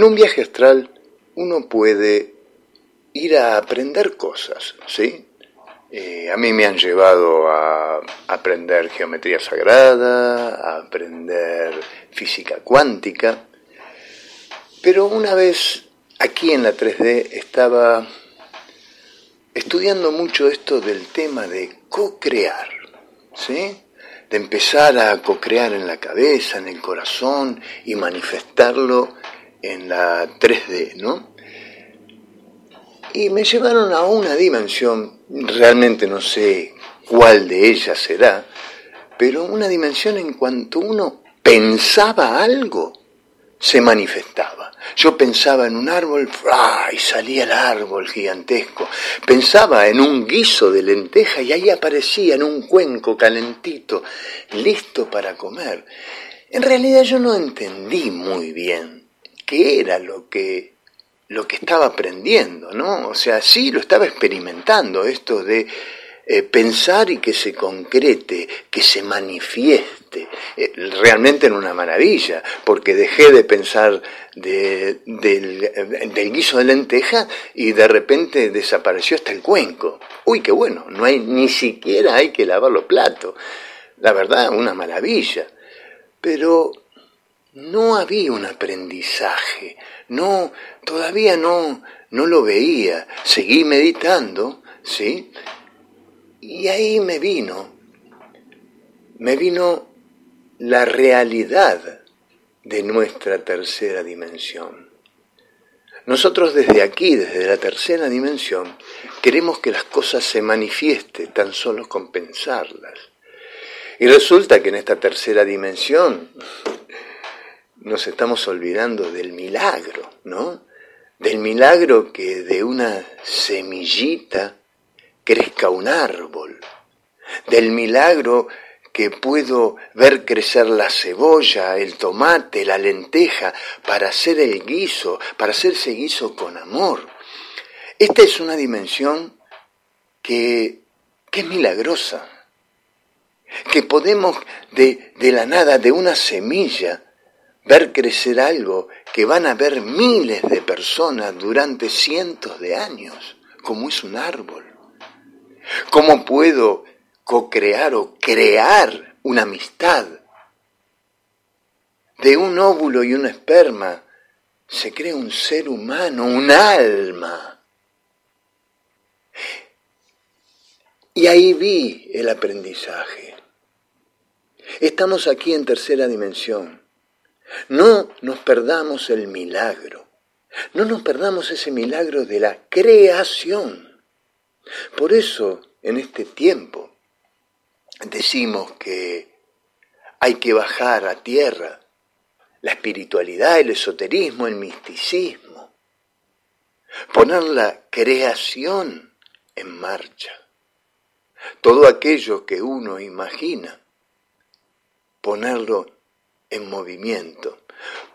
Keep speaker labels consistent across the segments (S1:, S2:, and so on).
S1: En un viaje astral uno puede ir a aprender cosas, ¿sí? Eh, a mí me han llevado a aprender geometría sagrada, a aprender física cuántica, pero una vez aquí en la 3D estaba estudiando mucho esto del tema de co-crear, ¿sí? De empezar a co-crear en la cabeza, en el corazón y manifestarlo en la 3D, ¿no? Y me llevaron a una dimensión, realmente no sé cuál de ellas será, pero una dimensión en cuanto uno pensaba algo, se manifestaba. Yo pensaba en un árbol, y salía el árbol gigantesco. Pensaba en un guiso de lenteja y ahí aparecía en un cuenco calentito, listo para comer. En realidad yo no entendí muy bien qué era lo que lo que estaba aprendiendo, ¿no? O sea, sí lo estaba experimentando, esto de eh, pensar y que se concrete, que se manifieste. Eh, realmente en una maravilla, porque dejé de pensar del, del, guiso de lenteja y de repente desapareció hasta el cuenco. Uy, qué bueno, no hay ni siquiera hay que lavar los platos. La verdad, una maravilla. Pero no había un aprendizaje, no, todavía no, no lo veía. Seguí meditando, ¿sí? Y ahí me vino, me vino la realidad de nuestra tercera dimensión. Nosotros desde aquí, desde la tercera dimensión, queremos que las cosas se manifiesten tan solo con pensarlas. Y resulta que en esta tercera dimensión nos estamos olvidando del milagro, ¿no? Del milagro que de una semillita crezca un árbol, del milagro que puedo ver crecer la cebolla, el tomate, la lenteja, para hacer el guiso, para hacer ese guiso con amor. Esta es una dimensión que, que es milagrosa, que podemos de, de la nada, de una semilla, ver crecer algo que van a ver miles de personas durante cientos de años, como es un árbol. ¿Cómo puedo co-crear o crear una amistad? De un óvulo y un esperma se crea un ser humano, un alma. Y ahí vi el aprendizaje. Estamos aquí en tercera dimensión no nos perdamos el milagro. No nos perdamos ese milagro de la creación. Por eso, en este tiempo, decimos que hay que bajar a tierra la espiritualidad, el esoterismo, el misticismo. Poner la creación en marcha. Todo aquello que uno imagina, ponerlo en movimiento.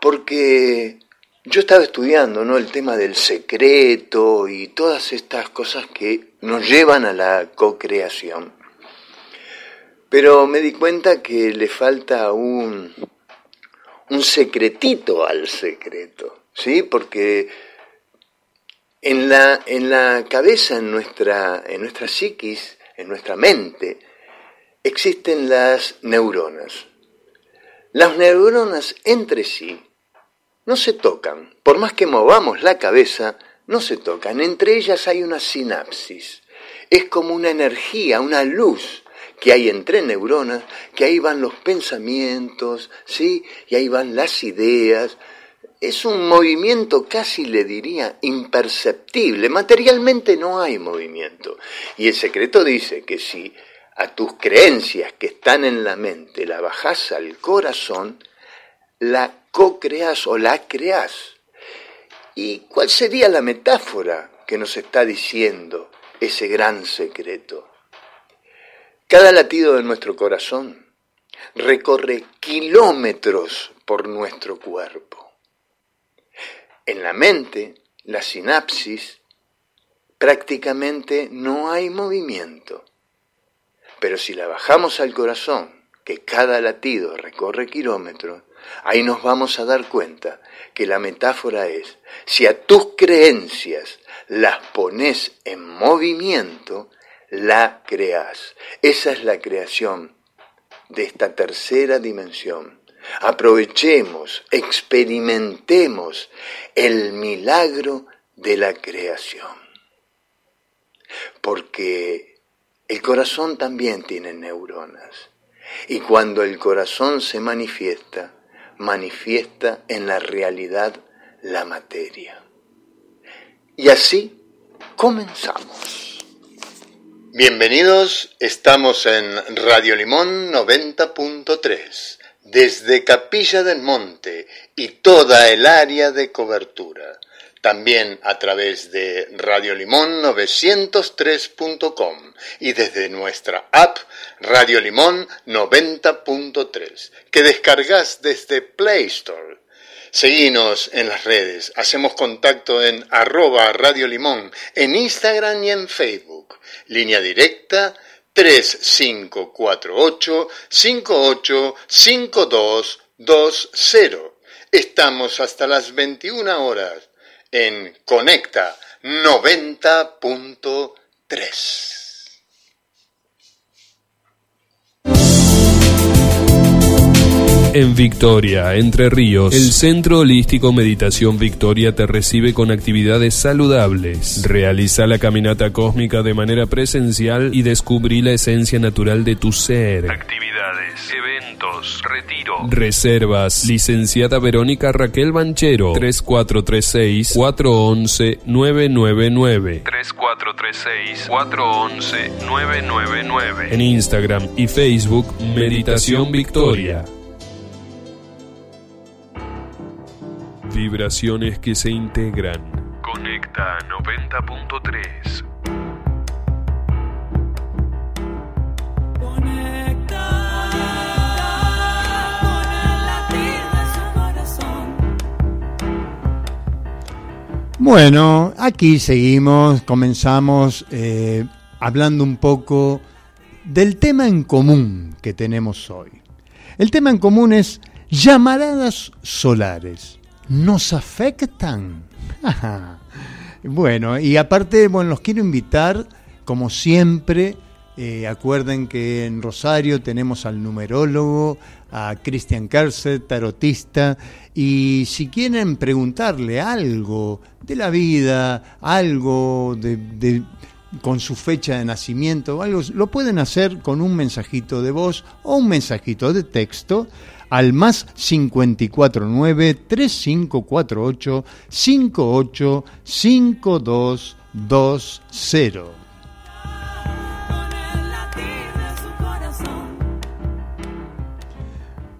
S1: Porque yo estaba estudiando ¿no? el tema del secreto y todas estas cosas que nos llevan a la co-creación. Pero me di cuenta que le falta un, un secretito al secreto, ¿sí? Porque en la, en la cabeza, en nuestra, en nuestra psiquis, en nuestra mente, existen las neuronas. Las neuronas entre sí no se tocan, por más que movamos la cabeza, no se tocan. Entre ellas hay una sinapsis. Es como una energía, una luz que hay entre neuronas, que ahí van los pensamientos, ¿sí? Y ahí van las ideas. Es un movimiento casi le diría imperceptible. Materialmente no hay movimiento. Y el secreto dice que si a tus creencias que están en la mente, la bajas al corazón, la co-creas o la creas. ¿Y cuál sería la metáfora que nos está diciendo ese gran secreto? Cada latido de nuestro corazón recorre kilómetros por nuestro cuerpo. En la mente, la sinapsis, prácticamente no hay movimiento pero si la bajamos al corazón, que cada latido recorre kilómetros, ahí nos vamos a dar cuenta que la metáfora es, si a tus creencias las pones en movimiento, la creas. Esa es la creación de esta tercera dimensión. Aprovechemos, experimentemos el milagro de la creación. Porque el corazón también tiene neuronas. Y cuando el corazón se manifiesta, manifiesta en la realidad la materia. Y así comenzamos. Bienvenidos, estamos en Radio Limón 90.3, desde Capilla del Monte y toda el área de cobertura. También a través de Radio Limón 903.com y desde nuestra app Radio Limón 90.3, que descargas desde Play Store Seguinos en las redes, hacemos contacto en arroba Radio Limón, en Instagram y en Facebook. Línea directa 3548 585220. Estamos hasta las 21 horas en Conecta 90.3.
S2: en Victoria, Entre Ríos. El Centro Holístico Meditación Victoria te recibe con actividades saludables. Realiza la caminata cósmica de manera presencial y descubrí la esencia natural de tu ser. Actividades, eventos, Reservas. Licenciada Verónica Raquel Banchero. 3436 411 999. 3436 411 999. En Instagram y Facebook Meditación Victoria. Vibraciones que se integran. Conecta 90.3.
S3: Bueno, aquí seguimos, comenzamos eh, hablando un poco del tema en común que tenemos hoy. El tema en común es llamaradas solares nos afectan. bueno, y aparte, bueno, los quiero invitar, como siempre, eh, acuerden que en Rosario tenemos al numerólogo, a Christian Kerser, tarotista, y si quieren preguntarle algo de la vida, algo de, con su fecha de nacimiento, algo, lo pueden hacer con un mensajito de voz o un mensajito de texto al más 549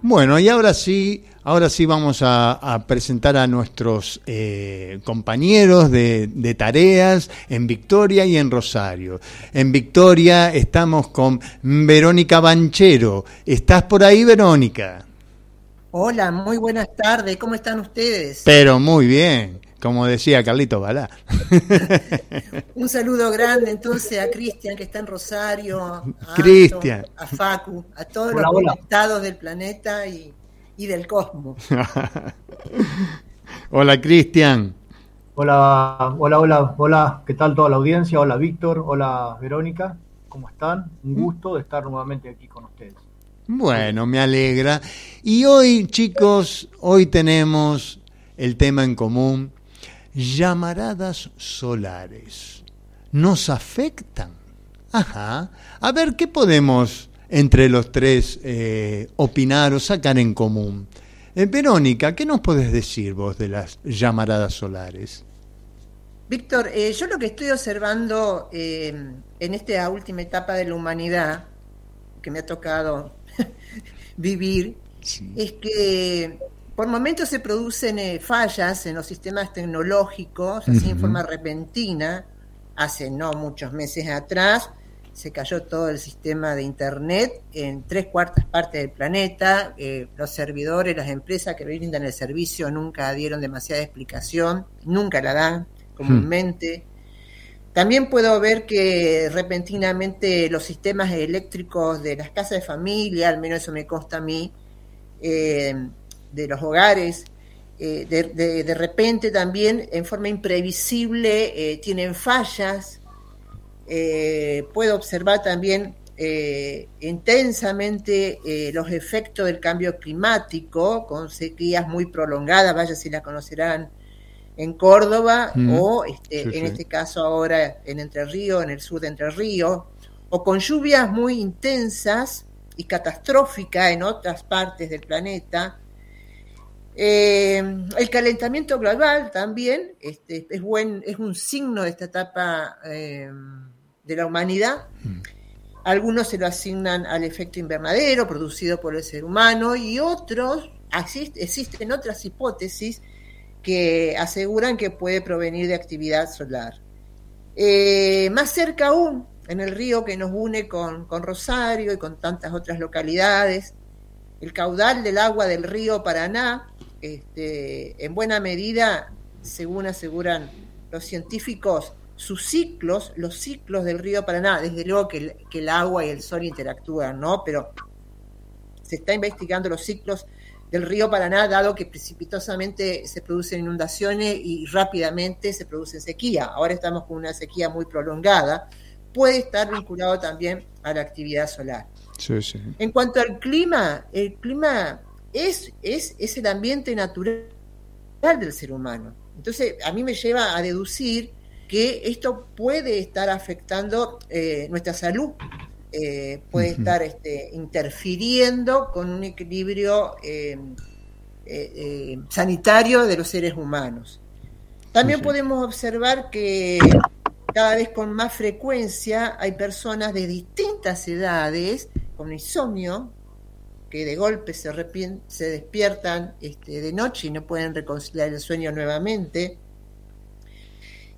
S3: Bueno, y ahora sí, ahora sí vamos a, presentar a nuestros eh, compañeros de, de, tareas en Victoria y en Rosario. En Victoria estamos con Verónica Banchero. ¿Estás por ahí, Verónica?
S4: Hola, muy buenas tardes, ¿cómo están ustedes?
S3: Pero muy bien, como decía Carlito Balá.
S4: Un saludo grande entonces a Cristian que está en Rosario, a,
S3: Cristian.
S4: a Facu, a todos los conectados del planeta y, del cosmos.
S3: hola Cristian.
S5: Hola, hola, hola, hola, ¿qué tal toda la audiencia? Hola Víctor, hola Verónica, ¿cómo están? Un mm. gusto de estar nuevamente aquí con ustedes.
S3: Bueno, me alegra. Y hoy, chicos, hoy tenemos el tema en común, llamaradas solares. ¿Nos afectan? Ajá. A ver, ¿qué podemos entre los tres eh, opinar o sacar en común? Eh, Verónica, ¿qué nos podés decir vos de las llamaradas solares?
S4: Víctor, eh, yo lo que estoy observando en esta última etapa de la humanidad, que me ha tocado vivir, es que por momentos se producen eh, fallas en los sistemas tecnológicos, así en forma repentina. Hace no muchos meses atrás se cayó todo el sistema de Internet en tres cuartas partes del planeta. Eh, los servidores, las empresas que brindan el servicio nunca dieron demasiada explicación, nunca la dan comúnmente. También puedo ver que repentinamente los sistemas eléctricos de las casas de familia, al menos eso me consta a mí, eh, de los hogares, eh, de, repente también en forma imprevisible eh, tienen fallas. puedo observar también intensamente los efectos del cambio climático con sequías muy prolongadas, vaya si la conocerán en Córdoba mm. o este, en este caso ahora en Entre Ríos, en el sur de Entre Ríos, o con lluvias muy intensas y catastróficas en otras partes del planeta. Eh, el calentamiento global también este, es, buen, es un signo de esta etapa eh, de la humanidad. Mm. Algunos se lo asignan al efecto invernadero producido por el ser humano y otros, existen otras hipótesis que aseguran que puede provenir de actividad solar. Eh, más cerca aún, en el río que nos une con, Rosario y con tantas otras localidades, el caudal del agua del río Paraná, este, en buena medida, según aseguran los científicos, sus ciclos, los ciclos del río Paraná, desde luego que el, que el agua y el sol interactúan, ¿no? Pero se está investigando los ciclos del río Paraná, dado que precipitosamente se producen inundaciones y rápidamente se produce sequía. Ahora estamos con una sequía muy prolongada. Puede estar vinculado también a la actividad solar. En cuanto al clima, el clima es, es, es el ambiente natural del ser humano. Entonces, a mí me lleva a deducir que esto puede estar afectando eh, nuestra salud eh, puede estar este, interfiriendo con un equilibrio eh, eh, sanitario de los seres humanos. También podemos observar que cada vez con más frecuencia hay personas de distintas edades con insomnio que de golpe se, despiertan este, de noche y no pueden reconciliar el sueño nuevamente.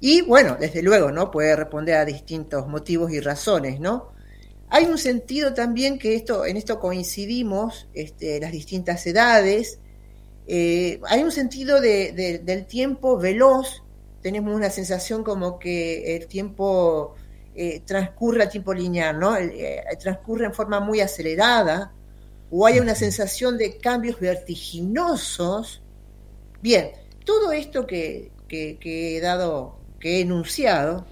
S4: Y bueno, desde luego, ¿no? Puede responder a distintos motivos y razones, ¿no? Hay un sentido también que esto, en esto coincidimos, este, las distintas edades. Eh, hay un sentido del tiempo veloz. Tenemos una sensación como que el tiempo eh, transcurre a tiempo lineal, ¿no? Eh, transcurre en forma muy acelerada. O hay una sensación de cambios vertiginosos. Bien, todo esto que, que he dado, que he enunciado,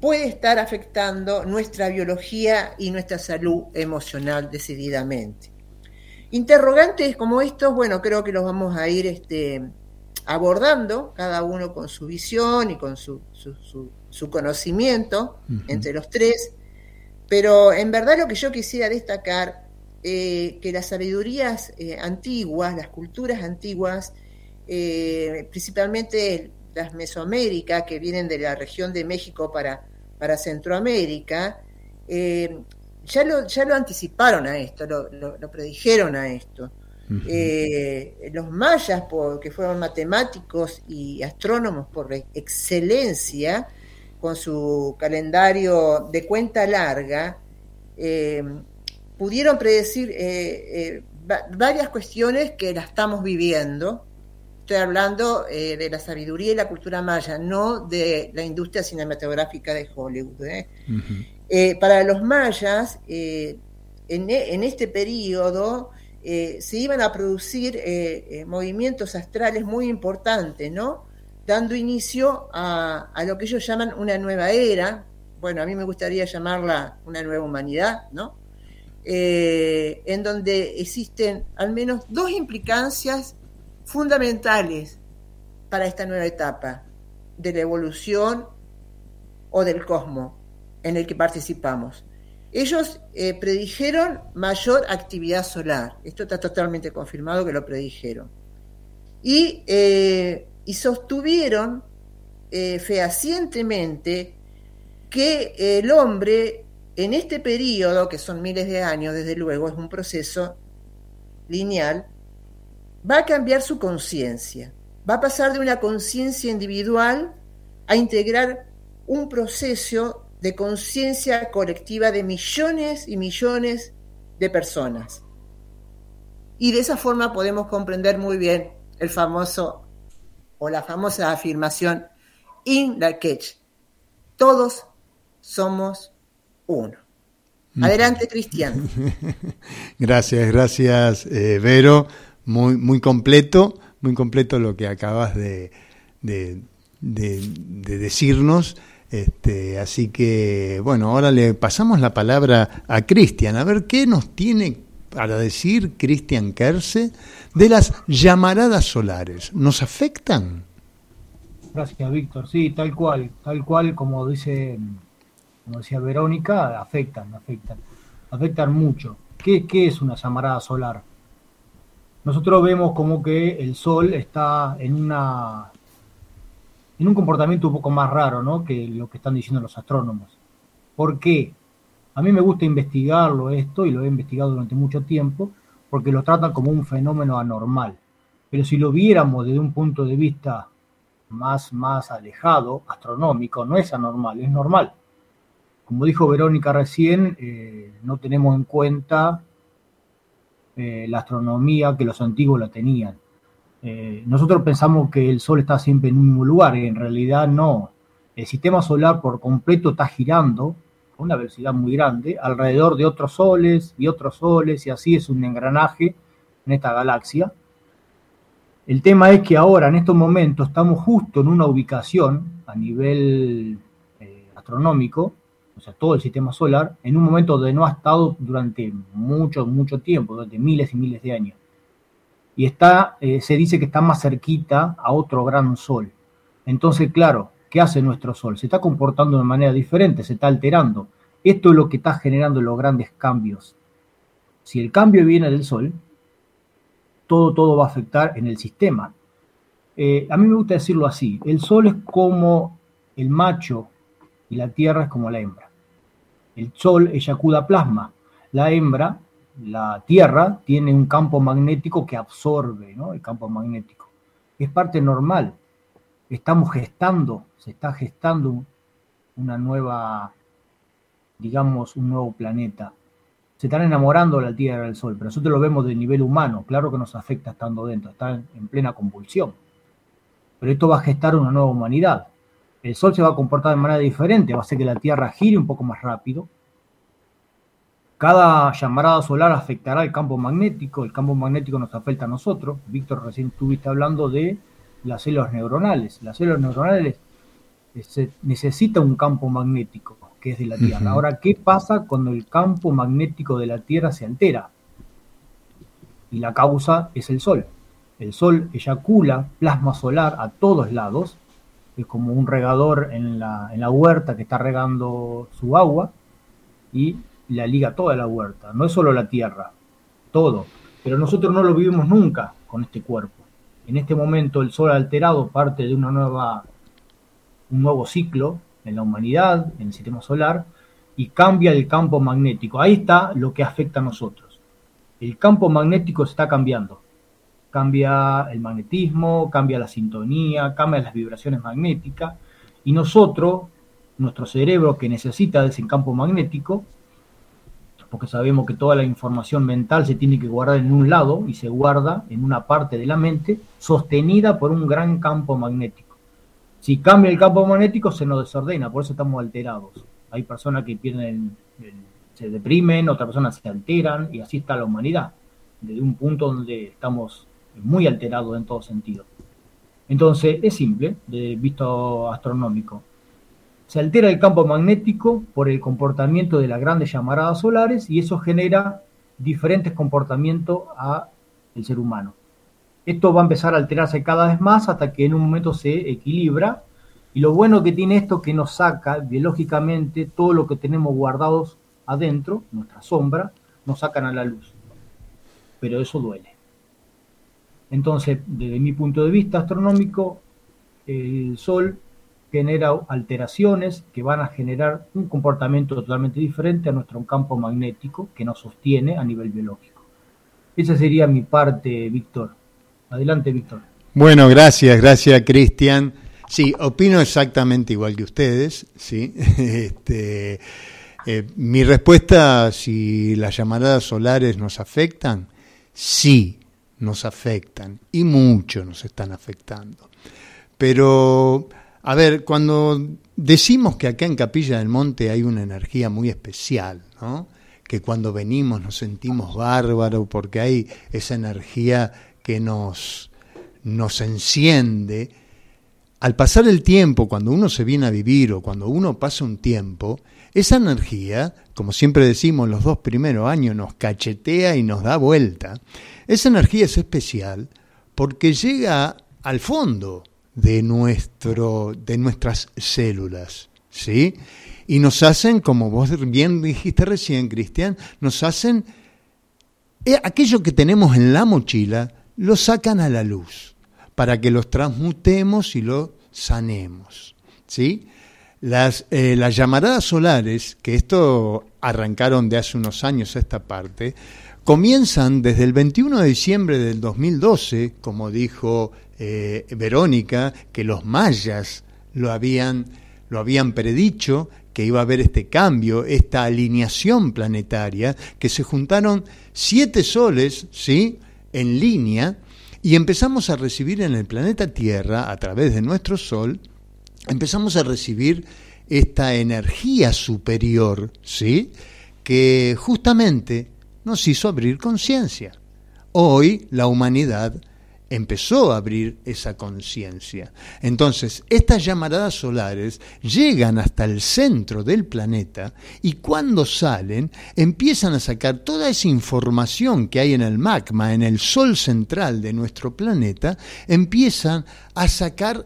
S4: puede estar afectando nuestra biología y nuestra salud emocional decididamente. Interrogantes como estos, bueno, creo que los vamos a ir este, abordando, cada uno con su visión y con su, conocimiento entre los tres, pero en verdad lo que yo quisiera destacar, eh, que las sabidurías eh, antiguas, las culturas antiguas, eh, principalmente las Mesoamérica, que vienen de la región de México para para Centroamérica, ya, lo, ya lo anticiparon a esto, lo, predijeron a esto. Los mayas, que fueron matemáticos y astrónomos por excelencia, con su calendario de cuenta larga, eh, pudieron predecir varias cuestiones que las estamos viviendo Estoy hablando eh, de la sabiduría y la cultura maya, no de la industria cinematográfica de Hollywood. ¿eh? Eh, para los mayas, en, en, este periodo se iban a producir movimientos astrales muy importantes, ¿no? Dando inicio a, a, lo que ellos llaman una nueva era, bueno, a mí me gustaría llamarla una nueva humanidad, ¿no? En donde existen al menos dos implicancias fundamentales para esta nueva etapa de la evolución o del cosmos en el que participamos. Ellos eh, predijeron mayor actividad solar, esto está totalmente confirmado que lo predijeron, y, eh, sostuvieron eh, fehacientemente que el hombre en este periodo, que son miles de años, desde luego, es un proceso lineal, va a cambiar su conciencia, va a pasar de una conciencia individual a integrar un proceso de conciencia colectiva de millones y millones de personas. Y de esa forma podemos comprender muy bien el famoso o la famosa afirmación in la catch, todos somos uno. Mm. Adelante, Cristian.
S3: gracias, gracias, eh, Vero. Muy, muy completo, muy completo lo que acabas de, de, decirnos. Este, así que, bueno, ahora le pasamos la palabra a Cristian, a ver qué nos tiene para decir Cristian Kerse de las llamaradas solares. ¿Nos afectan?
S5: Gracias, Víctor. Sí, tal cual, tal cual como dice, como decía Verónica, afectan, afectan, afectan mucho. ¿Qué, qué es una llamarada solar? Nosotros vemos como que el Sol está en una en un comportamiento un poco más raro, ¿no? Que lo que están diciendo los astrónomos. ¿Por qué? A mí me gusta investigarlo esto y lo he investigado durante mucho tiempo porque lo tratan como un fenómeno anormal. Pero si lo viéramos desde un punto de vista más, más alejado, astronómico, no es anormal, es normal. Como dijo Verónica recién, eh, no tenemos en cuenta eh, la astronomía que los antiguos la tenían. Eh, nosotros pensamos que el Sol está siempre en un mismo lugar, y en realidad no. El sistema solar por completo está girando a una velocidad muy grande alrededor de otros soles y otros soles, y así es un engranaje en esta galaxia. El tema es que ahora, en estos momentos, estamos justo en una ubicación a nivel astronómico, o sea, todo el sistema solar, en un momento donde no ha estado durante mucho, mucho tiempo, durante miles y miles de años. Y está, eh, se dice que está más cerquita a otro gran sol. Entonces, claro, ¿qué hace nuestro sol? Se está comportando de manera diferente, se está alterando. Esto es lo que está generando los grandes cambios. Si el cambio viene del sol, todo, todo va a afectar en el sistema. Eh, a mí me gusta decirlo así, el Sol es como el macho y la Tierra es como la hembra. El Sol eyacula plasma, la hembra, la Tierra, tiene un campo magnético que absorbe ¿no? el campo magnético. Es parte normal. Estamos gestando, se está gestando una nueva, digamos, un nuevo planeta se están enamorando de la Tierra del Sol, pero nosotros lo vemos de nivel humano, claro que nos afecta estando dentro, está en plena convulsión. Pero esto va a gestar una nueva humanidad. El Sol se va a comportar de manera diferente, va a hacer que la Tierra gire un poco más rápido. Cada llamarada solar afectará el campo magnético, el campo magnético nos afecta a nosotros. Víctor, recién estuviste hablando de las células neuronales. Las células neuronales eh, necesitan un campo magnético que es de la Tierra. Ahora, ¿qué pasa cuando el campo magnético de la Tierra se altera? Y la causa es el Sol. El Sol eyacula plasma solar a todos lados, es como un regador en la, en la huerta que está regando su agua y la liga toda la huerta. No es solo la Tierra, todo. Pero nosotros no lo vivimos nunca con este cuerpo. En este momento el Sol alterado parte de una nueva, un nuevo ciclo en la humanidad, en el sistema solar, y cambia el campo magnético. Ahí está lo que afecta a nosotros. El campo magnético está cambiando. Cambia el magnetismo, cambia la sintonía, cambia las vibraciones magnéticas, y nosotros, nuestro cerebro que necesita de ese campo magnético, porque sabemos que toda la información mental se tiene que guardar en un lado y se guarda en una parte de la mente sostenida por un gran campo magnético. Si cambia el campo magnético, se nos desordena, por eso estamos alterados. Hay personas que pierden, se deprimen, otras personas se alteran, y así está la humanidad, desde un punto donde estamos muy alterados en todo sentido. Entonces, es simple, de visto astronómico. Se altera el campo magnético por el comportamiento de las grandes llamaradas solares y eso genera diferentes comportamientos a el ser humano. Esto va a empezar a alterarse cada vez más hasta que en un momento se equilibra. Y lo bueno que tiene esto es que nos saca biológicamente todo lo que tenemos guardados adentro, nuestra sombra, nos sacan a la luz. Pero eso duele. Entonces, desde mi punto de vista astronómico, el Sol genera alteraciones que van a generar un comportamiento totalmente diferente a nuestro campo magnético que nos sostiene a nivel biológico. Esa sería mi parte, Víctor. Adelante, Víctor.
S3: Bueno, gracias, gracias, Cristian. Sí, opino exactamente igual que ustedes, ¿sí? Este, eh, mi respuesta, si las llamaradas solares nos afectan, sí, nos afectan y mucho nos están afectando. Pero a ver, cuando decimos que acá en Capilla del Monte hay una energía muy especial, ¿no? que cuando venimos nos sentimos bárbaros porque hay esa energía que nos, nos enciende. Al pasar el tiempo, cuando uno se viene a vivir o cuando uno pasa un tiempo, esa energía, como siempre decimos, los dos primeros años nos cachetea y nos da vuelta. Esa energía es especial porque llega al fondo de, nuestro, de nuestras células, ¿sí? y nos hacen, como vos bien dijiste recién, Cristian, nos hacen eh, aquello que tenemos en la mochila, lo sacan a la luz para que los transmutemos y lo sanemos. ¿sí? Las, eh, las llamaradas solares, que esto arrancaron de hace unos años esta parte, comienzan desde el 21 de diciembre del 2012, como dijo eh, Verónica, que los mayas lo habían, lo habían predicho, que iba a haber este cambio, esta alineación planetaria, que se juntaron siete soles, ¿sí? En línea, y empezamos a recibir en el planeta Tierra, a través de nuestro Sol, empezamos a recibir esta energía superior, ¿sí? Que justamente nos hizo abrir conciencia. Hoy la humanidad empezó a abrir esa conciencia. Entonces, estas llamaradas solares llegan hasta el centro del planeta y cuando salen empiezan a sacar toda esa información que hay en el magma, en el sol central de nuestro planeta, empiezan a sacar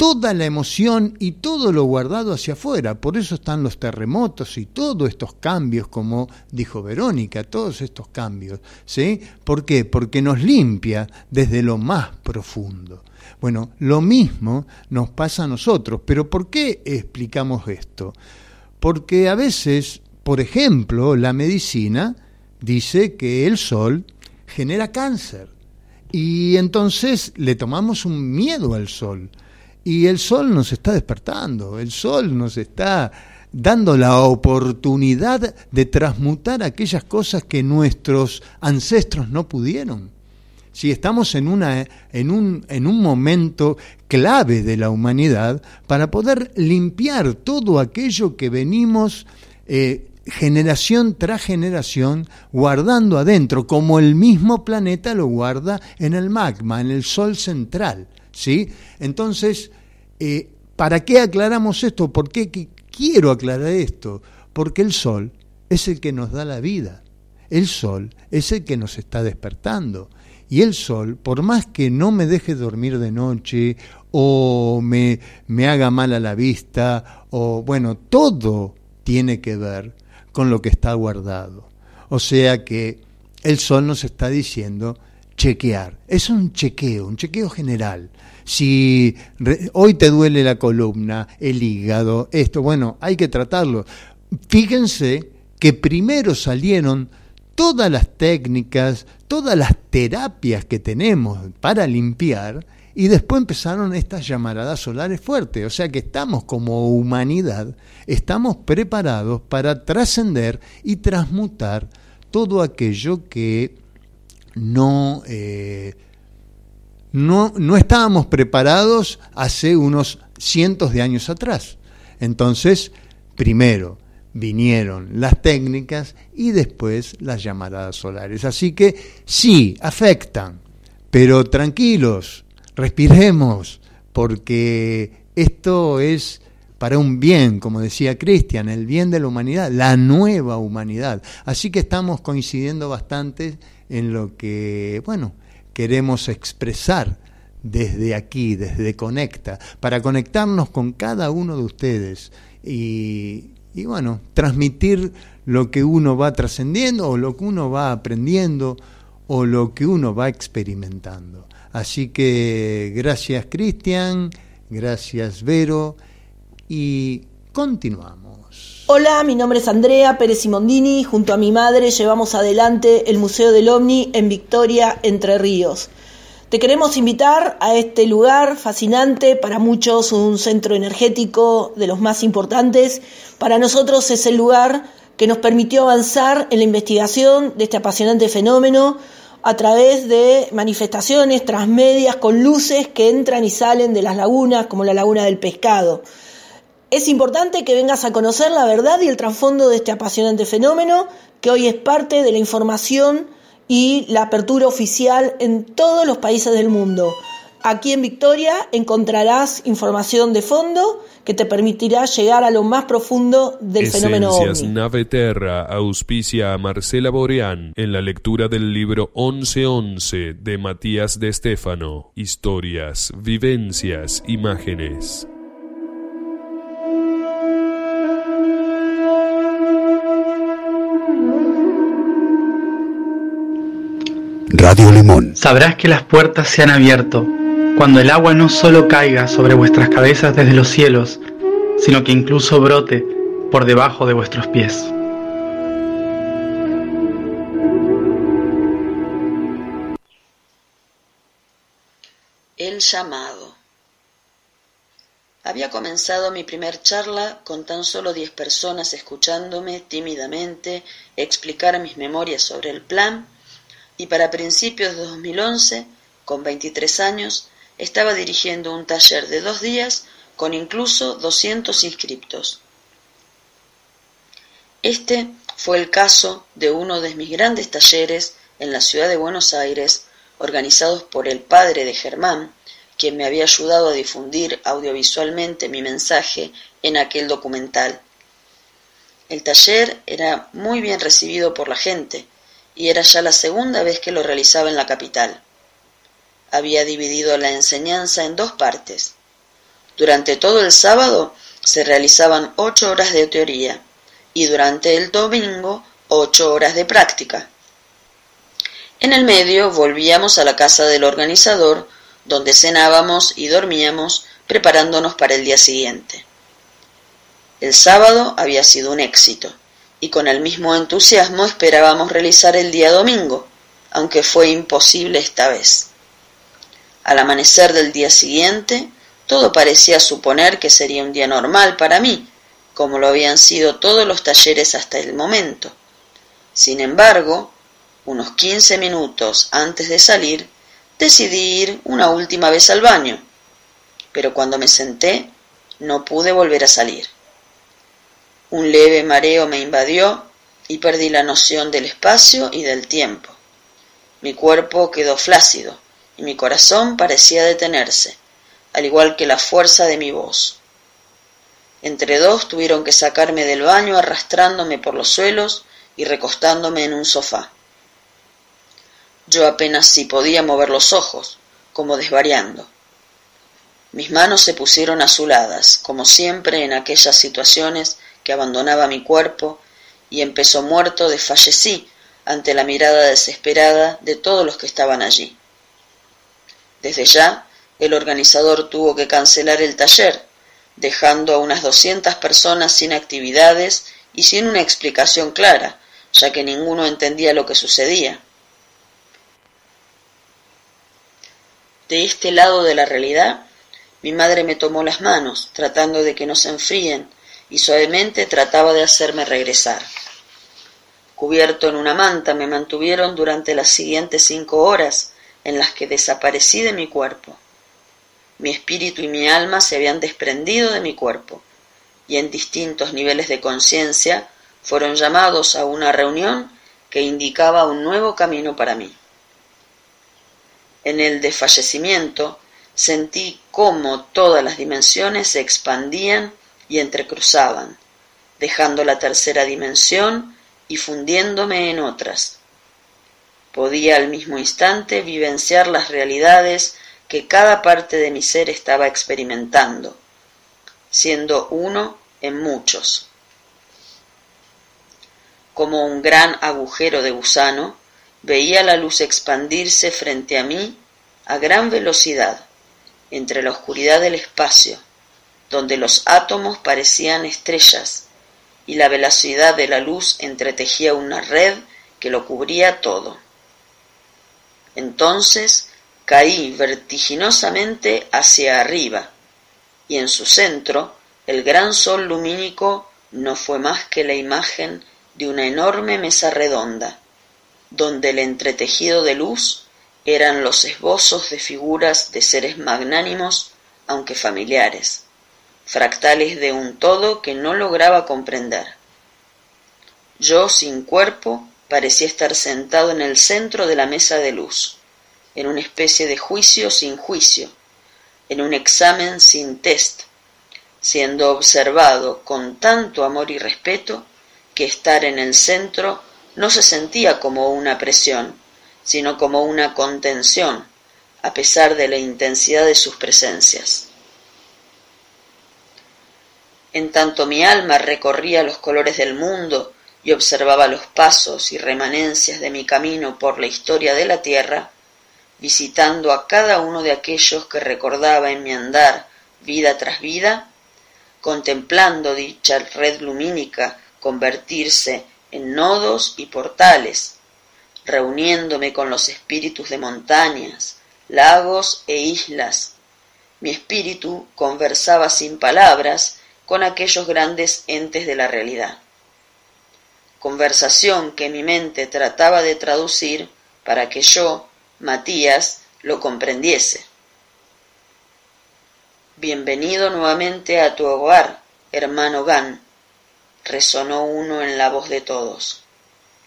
S3: toda la emoción y todo lo guardado hacia afuera. Por eso están los terremotos y todos estos cambios, como dijo Verónica, todos estos cambios. ¿sí? ¿Por qué? Porque nos limpia desde lo más profundo. Bueno, lo mismo nos pasa a nosotros. Pero ¿por qué explicamos esto? Porque a veces, por ejemplo, la medicina dice que el sol genera cáncer. Y entonces le tomamos un miedo al sol y el sol nos está despertando, el sol nos está dando la oportunidad de transmutar aquellas cosas que nuestros ancestros no pudieron. Si estamos en, una, en, un, en un momento clave de la humanidad para poder limpiar todo aquello que venimos eh, generación tras generación guardando adentro, como el mismo planeta lo guarda en el magma, en el Sol central. ¿Sí? Entonces, eh, ¿para qué aclaramos esto? ¿Por qué quiero aclarar esto? Porque el sol es el que nos da la vida. El sol es el que nos está despertando. Y el sol, por más que no me deje dormir de noche o me, me haga mal a la vista, o bueno, todo tiene que ver con lo que está guardado. O sea que el sol nos está diciendo chequear. Es un chequeo, un chequeo general. Si hoy te duele la columna, el hígado, esto, bueno, hay que tratarlo. Fíjense que primero salieron todas las técnicas, todas las terapias que tenemos para limpiar, y después empezaron estas llamaradas solares fuertes. O sea que estamos como humanidad, estamos preparados para trascender y transmutar todo aquello que no, eh, no, no estábamos preparados hace unos cientos de años atrás. Entonces, primero vinieron las técnicas y después las llamaradas solares. Así que sí, afectan, pero tranquilos, respiremos, porque esto es para un bien, como decía Cristian, el bien de la humanidad, la nueva humanidad. Así que estamos coincidiendo bastante en lo que, bueno, queremos expresar desde aquí, desde Conecta, para conectarnos con cada uno de ustedes y, bueno, transmitir lo que uno va trascendiendo o lo que uno va aprendiendo o lo que uno va experimentando. Así que gracias Cristian, gracias Vero y continuamos.
S6: Hola, mi nombre es Andrea Pérez Simondini. Junto a mi madre llevamos adelante el Museo del OVNI en Victoria, Entre Ríos. Te queremos invitar a este lugar fascinante, para muchos un centro energético de los más importantes. Para nosotros es el lugar que nos permitió avanzar en la investigación de este apasionante fenómeno. a través de manifestaciones transmedias con luces que entran y salen de las lagunas, como la laguna del pescado. Es importante que vengas a conocer la verdad y el trasfondo de este apasionante fenómeno, que hoy es parte de la información y la apertura oficial en todos los países del mundo. Aquí en Victoria encontrarás información de fondo que te permitirá llegar a lo más profundo del fenómeno ovni.
S2: Nave Terra auspicia a Marcela Boreán en la lectura del libro 1111 de Matías de Estéfano. Historias, vivencias, imágenes.
S7: Radio Limón.
S8: Sabrás que las puertas se han abierto cuando el agua no solo caiga sobre vuestras cabezas desde los cielos, sino que incluso brote por debajo de vuestros pies.
S9: El llamado. Había comenzado mi primer charla con tan solo diez personas escuchándome tímidamente explicar mis memorias sobre el plan y para principios de 2011, con 23 años, estaba dirigiendo un taller de dos días con incluso 200 inscriptos. Este fue el caso de uno de mis grandes talleres en la ciudad de Buenos Aires, organizados por el padre de Germán, quien me había ayudado a difundir audiovisualmente mi mensaje en aquel documental. El taller era muy bien recibido por la gente, y era ya la segunda vez que lo realizaba en la capital. Había dividido la enseñanza en dos partes. Durante todo el sábado se realizaban ocho horas de teoría y durante el domingo ocho horas de práctica. En el medio volvíamos a la casa del organizador, donde cenábamos y dormíamos preparándonos para el día siguiente. El sábado había sido un éxito y con el mismo entusiasmo esperábamos realizar el día domingo, aunque fue imposible esta vez. Al amanecer del día siguiente, todo parecía suponer que sería un día normal para mí, como lo habían sido todos los talleres hasta el momento. Sin embargo, unos quince minutos antes de salir, decidí ir una última vez al baño, pero cuando me senté no pude volver a salir. Un leve mareo me invadió y perdí la noción del espacio y del tiempo. Mi cuerpo quedó flácido y mi corazón parecía detenerse, al igual que la fuerza de mi voz. Entre dos tuvieron que sacarme del baño arrastrándome por los suelos y recostándome en un sofá. Yo apenas si podía mover los ojos, como desvariando. Mis manos se pusieron azuladas, como siempre en aquellas situaciones que abandonaba mi cuerpo y empezó muerto desfallecí ante la mirada desesperada de todos los que estaban allí. Desde ya, el organizador tuvo que cancelar el taller, dejando a unas doscientas personas sin actividades y sin una explicación clara, ya que ninguno entendía lo que sucedía. De este lado de la realidad, mi madre me tomó las manos, tratando de que no se enfríen, y suavemente trataba de hacerme regresar. Cubierto en una manta me mantuvieron durante las siguientes cinco horas en las que desaparecí de mi cuerpo. Mi espíritu y mi alma se habían desprendido de mi cuerpo y en distintos niveles de conciencia fueron llamados a una reunión que indicaba un nuevo camino para mí. En el desfallecimiento sentí cómo todas las dimensiones se expandían y entrecruzaban, dejando la tercera dimensión y fundiéndome en otras. Podía al mismo instante vivenciar las realidades que cada parte de mi ser estaba experimentando, siendo uno en muchos. Como un gran agujero de gusano, veía la luz expandirse frente a mí a gran velocidad entre la oscuridad del espacio donde los átomos parecían estrellas y la velocidad de la luz entretejía una red que lo cubría todo. Entonces caí vertiginosamente hacia arriba, y en su centro el gran sol lumínico no fue más que la imagen de una enorme mesa redonda, donde el entretejido de luz eran los esbozos de figuras de seres magnánimos, aunque familiares, fractales de un todo que no lograba comprender. Yo, sin cuerpo, parecía estar sentado en el centro de la mesa de luz, en una especie de juicio sin juicio, en un examen sin test, siendo observado con tanto amor y respeto que estar en el centro no se sentía como una presión, sino como una contención, a pesar de la intensidad de sus presencias. En tanto mi alma recorría los colores del mundo y observaba los pasos y remanencias de mi camino por la historia de la tierra, visitando a cada uno de aquellos que recordaba en mi andar vida tras vida, contemplando dicha red lumínica convertirse en nodos y portales, reuniéndome con los espíritus de montañas, lagos e islas. Mi espíritu conversaba sin palabras con aquellos grandes entes de la realidad. Conversación que mi mente trataba de traducir para que yo, Matías, lo comprendiese. Bienvenido nuevamente a tu hogar, hermano Gan, resonó uno en la voz de todos,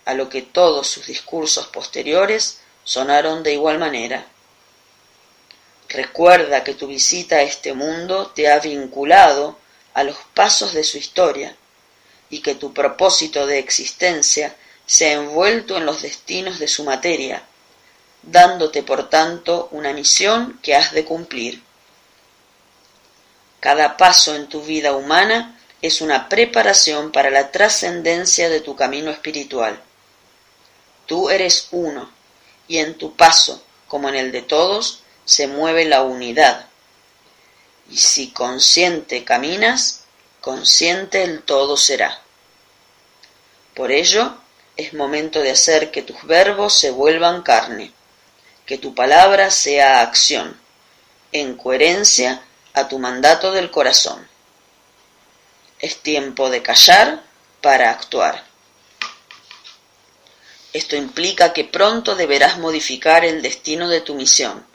S9: a lo que todos sus discursos posteriores sonaron de igual manera. Recuerda que tu visita a este mundo te ha vinculado a los pasos de su historia y que tu propósito de existencia se ha envuelto en los destinos de su materia, dándote por tanto una misión que has de cumplir. Cada paso en tu vida humana es una preparación para la trascendencia de tu camino espiritual. Tú eres uno, y en tu paso, como en el de todos, se mueve la unidad. Y si consciente caminas, consciente el todo será. Por ello, es momento de hacer que tus verbos se vuelvan carne, que tu palabra sea acción, en coherencia a tu mandato del corazón. Es tiempo de callar para actuar. Esto implica que pronto deberás modificar el destino de tu misión,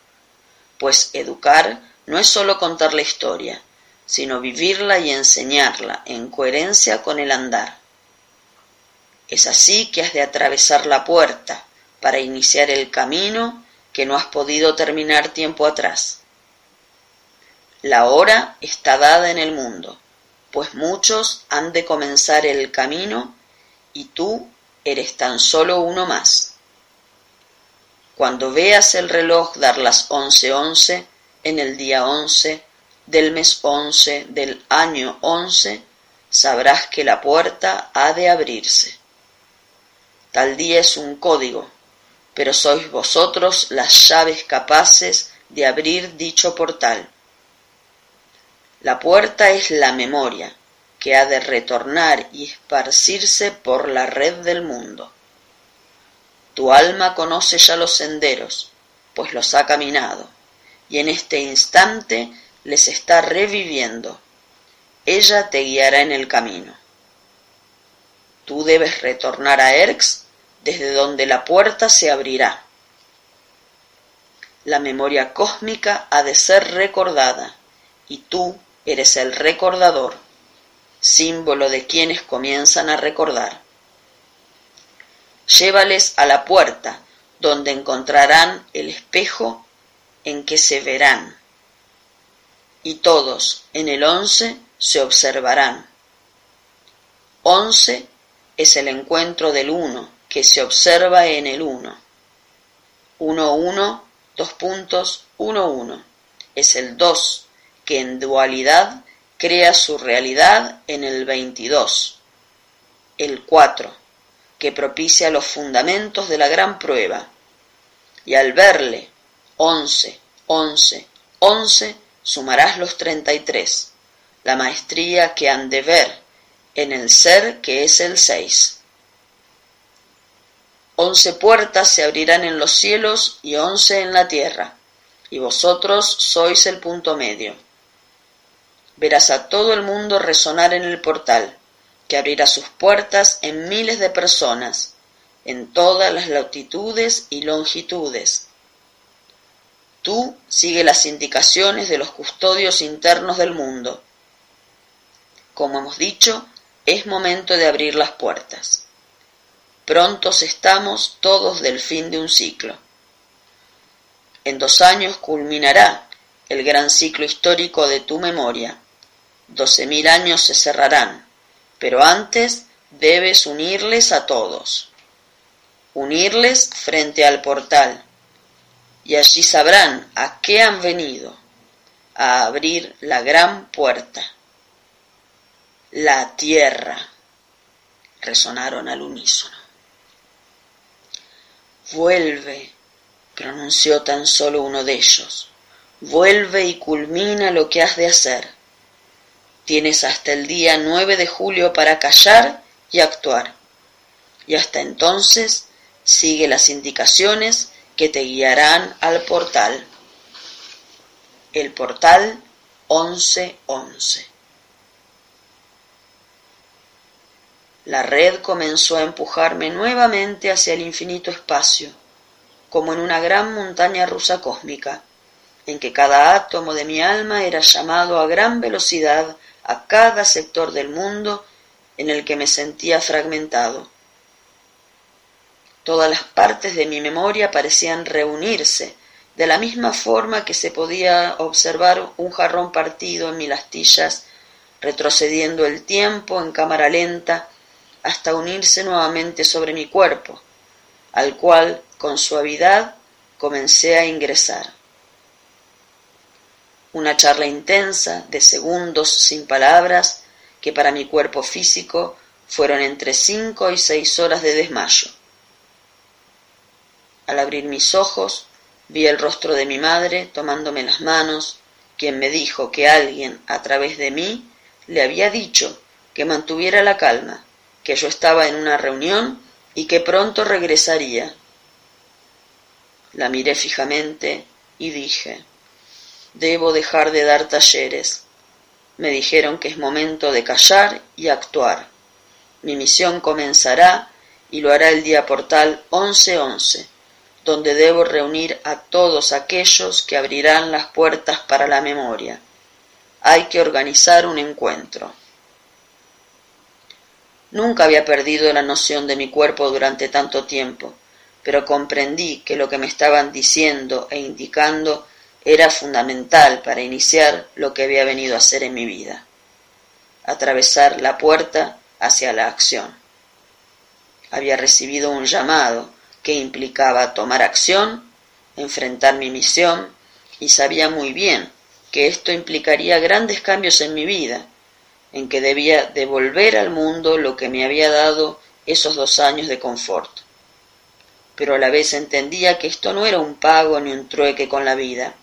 S9: pues educar no es sólo contar la historia, sino vivirla y enseñarla en coherencia con el andar. Es así que has de atravesar la puerta para iniciar el camino que no has podido terminar tiempo atrás. La hora está dada en el mundo pues muchos han de comenzar el camino y tú eres tan solo uno más. Cuando veas el reloj dar las once once en el día once del mes once del año once, sabrás que la puerta ha de abrirse. Tal día es un código, pero sois vosotros las llaves capaces de abrir dicho portal. La puerta es la memoria, que ha de retornar y esparcirse por la red del mundo. Tu alma conoce ya los senderos, pues los ha caminado, y en este instante les está reviviendo. Ella te guiará en el camino. Tú debes retornar a Erx, desde donde la puerta se abrirá. La memoria cósmica ha de ser recordada, y tú eres el recordador, símbolo de quienes comienzan a recordar. Llévales a la puerta, donde encontrarán el espejo en que se verán, y todos en el once se observarán. Once es el encuentro del uno que se observa en el uno. Uno, uno, dos puntos, uno, uno. Es el dos que en dualidad crea su realidad en el 22, el 4, que propicia los fundamentos de la gran prueba, y al verle 11, 11, 11, sumarás los 33, la maestría que han de ver en el ser que es el 6. Once puertas se abrirán en los cielos y once en la tierra, y vosotros sois el punto medio verás a todo el mundo resonar en el portal, que abrirá sus puertas en miles de personas, en todas las latitudes y longitudes. Tú sigue las indicaciones de los custodios internos del mundo. Como hemos dicho, es momento de abrir las puertas. Prontos estamos todos del fin de un ciclo. En dos años culminará el gran ciclo histórico de tu memoria. Doce mil años se cerrarán, pero antes debes unirles a todos. Unirles frente al portal, y allí sabrán a qué han venido, a abrir la gran puerta. La tierra. Resonaron al unísono. Vuelve, pronunció tan solo uno de ellos. Vuelve y culmina lo que has de hacer. Tienes hasta el día 9 de julio para callar y actuar. Y hasta entonces sigue las indicaciones que te guiarán al portal. El portal 1111. La red comenzó a empujarme nuevamente hacia el infinito espacio, como en una gran montaña rusa cósmica, en que cada átomo de mi alma era llamado a gran velocidad a cada sector del mundo en el que me sentía fragmentado. Todas las partes de mi memoria parecían reunirse, de la misma forma que se podía observar un jarrón partido en mil astillas, retrocediendo el tiempo en cámara lenta, hasta unirse nuevamente sobre mi cuerpo, al cual con suavidad comencé a ingresar. Una charla intensa de segundos sin palabras que para mi cuerpo físico fueron entre cinco y seis horas de desmayo. Al abrir mis ojos vi el rostro de mi madre tomándome las manos, quien me dijo que alguien a través de mí le había dicho que mantuviera la calma, que yo estaba en una reunión y que pronto regresaría. La miré fijamente y dije, debo dejar de dar talleres. Me dijeron que es momento de callar y actuar. Mi misión comenzará y lo hará el día portal 1111, donde debo reunir a todos aquellos que abrirán las puertas para la memoria. Hay que organizar un encuentro. Nunca había perdido la noción de mi cuerpo durante tanto tiempo, pero comprendí que lo que me estaban diciendo e indicando era fundamental para iniciar lo que había venido a hacer en mi vida, atravesar la puerta hacia la acción. Había recibido un llamado que implicaba tomar acción, enfrentar mi misión, y sabía muy bien que esto implicaría grandes cambios en mi vida, en que debía devolver al mundo lo que me había dado esos dos años de confort. Pero a la vez entendía que esto no era un pago ni un trueque con la vida,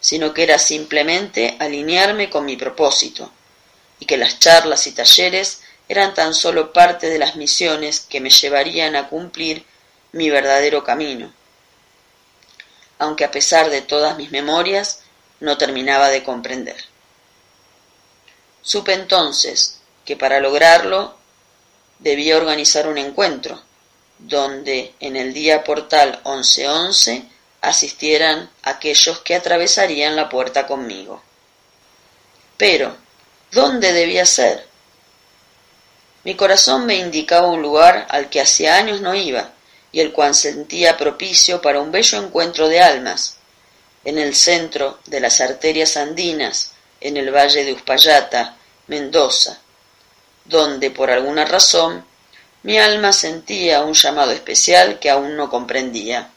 S9: sino que era simplemente alinearme con mi propósito, y que las charlas y talleres eran tan solo parte de las misiones que me llevarían a cumplir mi verdadero camino. Aunque a pesar de todas mis memorias, no terminaba de comprender. Supe entonces que para lograrlo debía organizar un encuentro, donde en el día portal 1111 asistieran aquellos que atravesarían la puerta conmigo. Pero, ¿dónde debía ser? Mi corazón me indicaba un lugar al que hacía años no iba y el cual sentía propicio para un bello encuentro de almas, en el centro de las arterias andinas, en el valle de Uspallata, Mendoza, donde por alguna razón mi alma sentía un llamado especial que aún no comprendía.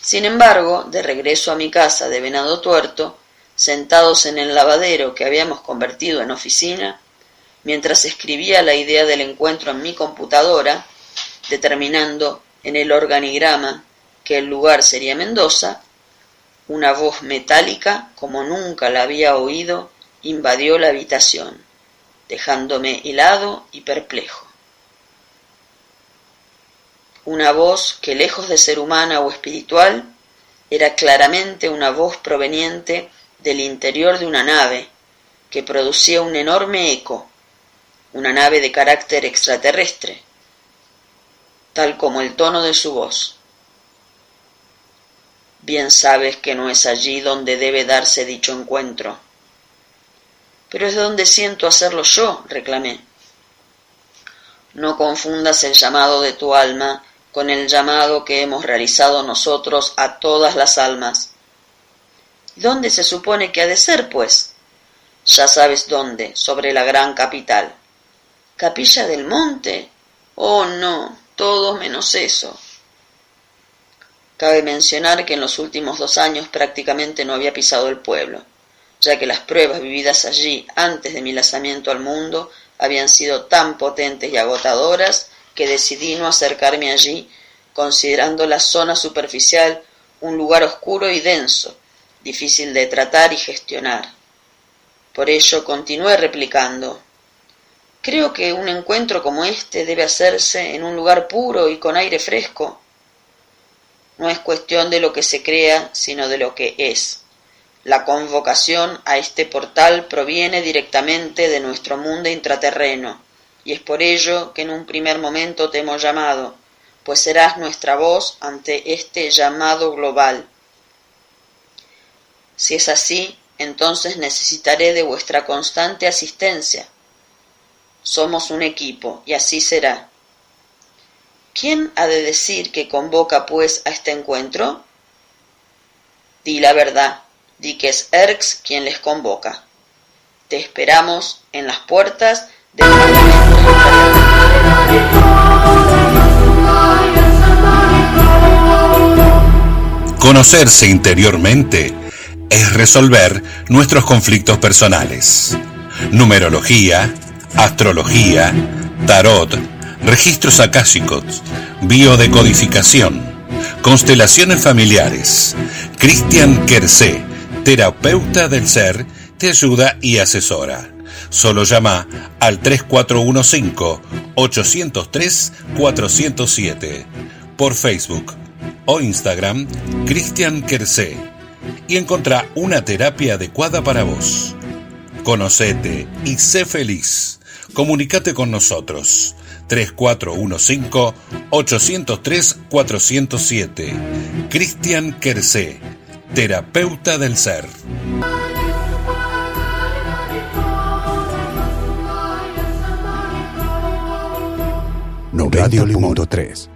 S9: Sin embargo, de regreso a mi casa de Venado Tuerto, sentados en el lavadero que habíamos convertido en oficina, mientras escribía la idea del encuentro en mi computadora, determinando en el organigrama que el lugar sería Mendoza, una voz metálica, como nunca la había oído, invadió la habitación, dejándome helado y perplejo. Una voz que, lejos de ser humana o espiritual, era claramente una voz proveniente del interior de una nave, que producía un enorme eco, una nave de carácter extraterrestre, tal como el tono de su voz. Bien sabes que no es allí donde debe darse dicho encuentro. Pero es donde siento hacerlo yo, reclamé. No confundas el llamado de tu alma con el llamado que hemos realizado nosotros a todas las almas. ¿Dónde se supone que ha de ser, pues? Ya sabes dónde, sobre la gran capital. ¿Capilla del Monte? Oh, no, todo menos eso. Cabe mencionar que en los últimos dos años prácticamente no había pisado el pueblo, ya que las pruebas vividas allí antes de mi lanzamiento al mundo habían sido tan potentes y agotadoras que decidí no acercarme allí, considerando la zona superficial un lugar oscuro y denso, difícil de tratar y gestionar. Por ello continué replicando. Creo que un encuentro como este debe hacerse en un lugar puro y con aire fresco, no es cuestión de lo que se crea, sino de lo que es. La convocación a este portal proviene directamente de nuestro mundo intraterreno, y es por ello que en un primer momento te hemos llamado, pues serás nuestra voz ante este llamado global. Si es así, entonces necesitaré de vuestra constante asistencia. Somos un equipo, y así será. ¿Quién ha de decir que convoca pues a este encuentro? Di la verdad, di que es Erx quien les convoca. Te esperamos en las puertas del
S7: Conocerse interiormente es resolver nuestros conflictos personales. Numerología, astrología, tarot, registros akáshicos, biodecodificación, constelaciones familiares. Cristian Kersé, terapeuta del ser, te ayuda y asesora. Solo llama al 3415-803-407 por Facebook o Instagram Cristian Kersé y encontrá una terapia adecuada para vos. Conocete y sé feliz comunicate con nosotros. 3415-803-407. Cristian Quercé, terapeuta del ser. No Radio Limón 3.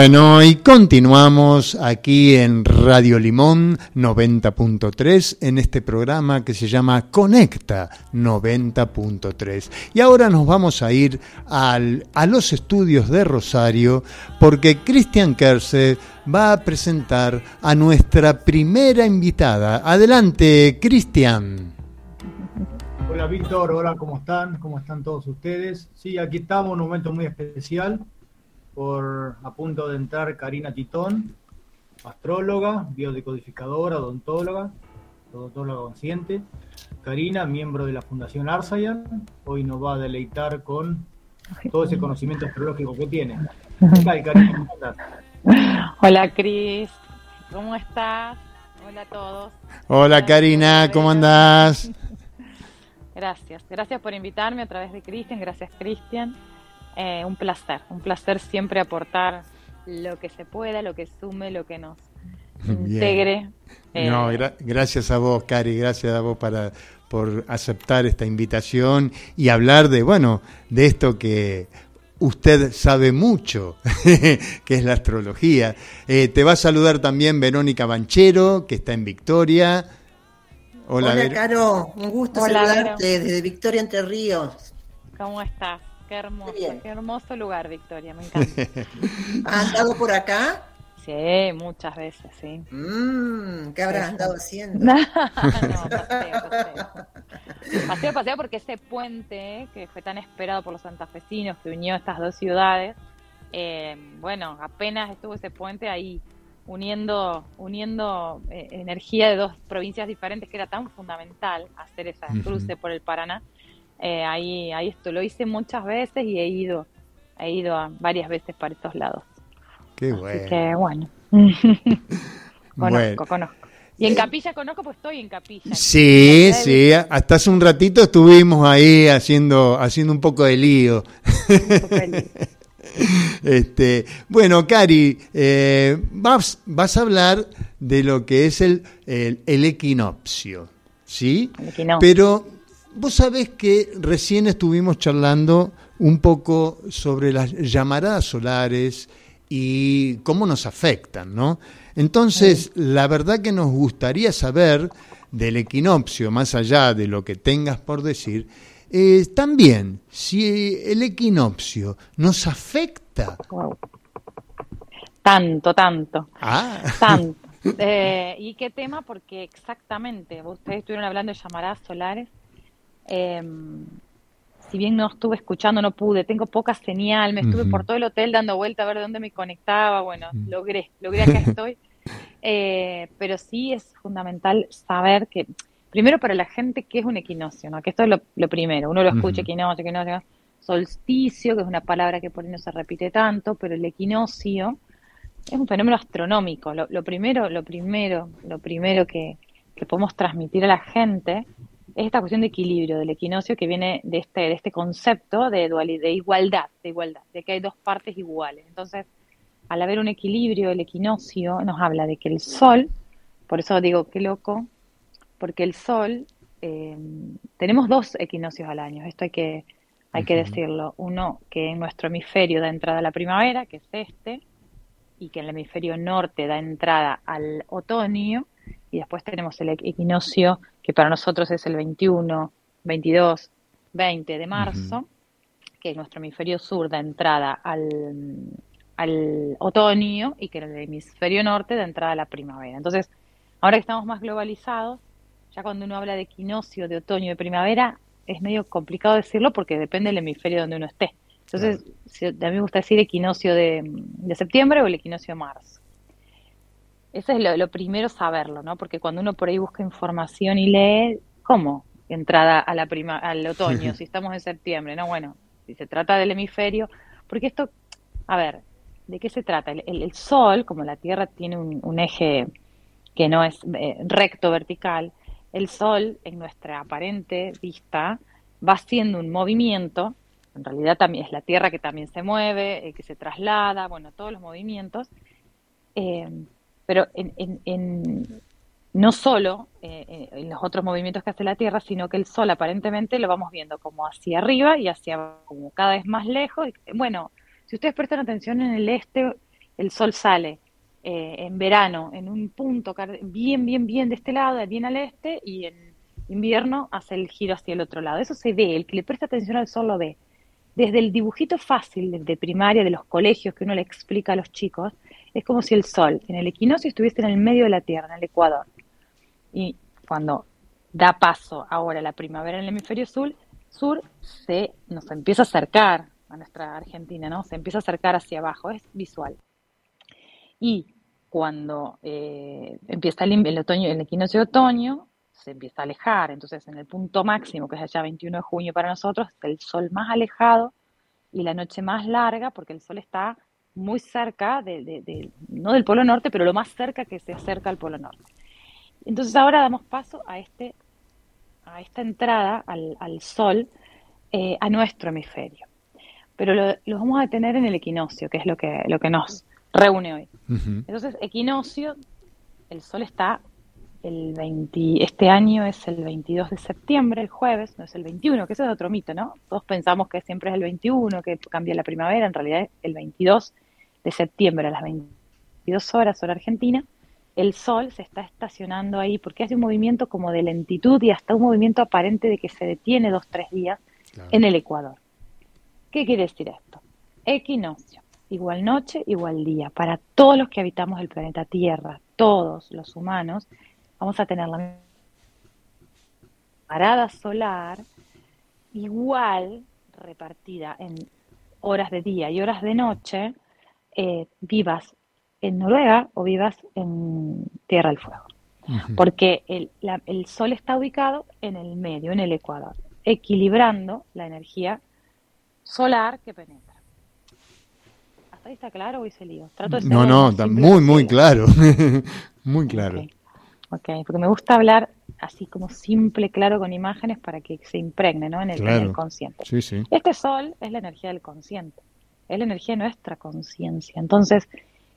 S3: Bueno, y continuamos aquí en Radio Limón 90.3 en este programa que se llama Conecta 90.3. Y ahora nos vamos a ir al, a los estudios de Rosario porque Cristian Kerse va a presentar a nuestra primera invitada. Adelante, Cristian.
S5: Hola Víctor, hola, ¿cómo están? ¿Cómo están todos ustedes? Sí, aquí estamos un momento muy especial por a punto de entrar Karina Titón, astróloga, biodecodificadora, odontóloga, odontóloga consciente. Karina, miembro de la Fundación Arsayan, hoy nos va a deleitar con todo ese conocimiento astrológico que tiene.
S10: Hola Cris, ¿cómo estás? Hola a todos.
S3: Hola Karina, ¿cómo andás?
S10: Gracias, gracias por invitarme a través de Cristian, gracias Cristian. Eh, un placer, un placer siempre aportar lo que se pueda, lo que sume, lo que nos integre.
S3: No, eh, gracias a vos, Cari, gracias a vos para, por aceptar esta invitación y hablar de, bueno, de esto que usted sabe mucho, que es la astrología. Eh, te va a saludar también Verónica Banchero, que está en Victoria.
S4: Hola, Hola Caro, un gusto saludarte desde Victoria Entre Ríos.
S10: ¿Cómo estás? Qué hermoso, qué hermoso lugar, Victoria, me encanta.
S4: ¿Has andado por acá?
S10: Sí, muchas veces, sí.
S4: Mm, ¿Qué habrás andado haciendo?
S10: no, paseo, paseo. Paseo, paseo porque ese puente que fue tan esperado por los santafesinos que unió estas dos ciudades, eh, bueno, apenas estuvo ese puente ahí uniendo, uniendo eh, energía de dos provincias diferentes que era tan fundamental hacer esa cruce por el Paraná. Eh, ahí, ahí esto lo hice muchas veces y he ido, he ido a varias veces para estos lados.
S3: Qué bueno. Así
S10: que bueno. conozco, conozco. Y en eh, Capilla conozco, pues estoy en Capilla.
S3: Sí, sí, hasta hace un ratito estuvimos ahí haciendo, haciendo un poco de lío. este, bueno, Cari, eh, vas, vas a hablar de lo que es el, el, el equinoccio, ¿sí? El equinoccio. Pero Vos sabés que recién estuvimos charlando un poco sobre las llamaradas solares y cómo nos afectan, ¿no? Entonces, la verdad que nos gustaría saber del equinoccio, más allá de lo que tengas por decir, eh, también si el equinoccio nos afecta.
S10: Tanto, tanto. Ah. Tanto. Eh, ¿Y qué tema? Porque exactamente, ustedes estuvieron hablando de llamaradas solares eh, si bien no estuve escuchando, no pude, tengo poca señal, me estuve por todo el hotel dando vuelta a ver de dónde me conectaba, bueno, logré, logré acá estoy. Eh, pero sí es fundamental saber que primero para la gente, ¿qué es un equinoccio? ¿no? Que esto es lo, primero. Uno lo escucha, equinoccio, equinoccio, solsticio, que es una palabra que por ahí no se repite tanto, pero el equinoccio es un fenómeno astronómico. Lo, primero, lo primero, lo primero que, que podemos transmitir a la gente es esta cuestión de equilibrio del equinoccio que viene de este, de este concepto de dualidad, de igualdad, de igualdad, de que hay dos partes iguales. Entonces, al haber un equilibrio, el equinoccio nos habla de que el sol, por eso digo qué loco, porque el sol, eh, tenemos dos equinoccios al año, esto hay que, hay que decirlo. Uno que en nuestro hemisferio da entrada a la primavera, que es este, y que en el hemisferio norte da entrada al otoño, y después tenemos el equinoccio que para nosotros es el 21, 22, 20 de marzo, que nuestro hemisferio sur da entrada al, al otoño y que en el hemisferio norte da entrada a la primavera. Entonces, ahora que estamos más globalizados, ya cuando uno habla de equinoccio, de otoño y de primavera, es medio complicado decirlo porque depende del hemisferio donde uno esté. Entonces, a mí me gusta decir equinoccio de, de septiembre o el equinoccio de marzo. Eso es lo, primero saberlo, ¿no? Porque cuando uno por ahí busca información y lee, ¿cómo? Entrada a la prima, al otoño, si estamos en septiembre, ¿no? Bueno, si se trata del hemisferio, porque esto, a ver, ¿de qué se trata? El, Sol, como la Tierra tiene un, eje que no es eh, recto vertical, el Sol, en nuestra aparente vista, va haciendo un movimiento, en realidad también es la Tierra que también se mueve, eh, que se traslada, bueno, todos los movimientos, eh, pero en, no solo eh, en los otros movimientos que hace la Tierra, sino que el Sol aparentemente lo vamos viendo como hacia arriba y hacia como cada vez más lejos. Bueno, si ustedes prestan atención en el este, el Sol sale eh, en verano en un punto bien, bien, bien de este lado, bien al este, y en invierno hace el giro hacia el otro lado. Eso se ve, el que le presta atención al Sol lo ve. Desde el dibujito fácil de primaria de los colegios que uno le explica a los chicos, es como si el Sol en el equinoccio estuviese en el medio de la Tierra, en el Ecuador. Y cuando da paso ahora la primavera en el hemisferio sur, sur se nos empieza a acercar a nuestra Argentina, ¿no? Se empieza a acercar hacia abajo, es visual. Y cuando eh, empieza el, el, otoño, el equinoccio de otoño, se empieza a alejar. Entonces, en el punto máximo, que es allá 21 de junio para nosotros, el sol más alejado y la noche más larga, porque el sol está muy cerca, de, no del Polo Norte, pero lo más cerca que se acerca al Polo Norte. Entonces ahora damos paso a, este, a esta entrada al, Sol eh, a nuestro hemisferio. Pero lo, vamos a tener en el equinoccio, que es lo que, lo que nos reúne hoy. Entonces, equinoccio, el Sol está el 20, este año es el 22 de septiembre, el jueves, no es el 21, que eso es otro mito, ¿no? Todos pensamos que siempre es el 21, que cambia la primavera, en realidad es el 22 de septiembre a las 22 horas hora argentina, el Sol se está estacionando ahí porque hace un movimiento como de lentitud y hasta un movimiento aparente de que se detiene dos, tres días en el Ecuador. ¿Qué quiere decir esto? Equinoccio, igual noche, igual día. Para todos los que habitamos el planeta Tierra, todos los humanos, vamos a tener la parada solar igual repartida en horas de día y horas de noche eh, vivas en Noruega o vivas en Tierra del Fuego. Porque el, Sol está ubicado en el medio, en el Ecuador, equilibrando la energía solar que penetra. ¿Hasta ahí está claro o hice lío?
S3: no, no, está muy, muy claro. muy claro.
S10: ok, porque me gusta hablar así como simple, claro, con imágenes para que se impregne ¿no? en, el, en el consciente.
S3: Sí, sí.
S10: Este Sol es la energía del consciente es la energía de nuestra conciencia. Entonces,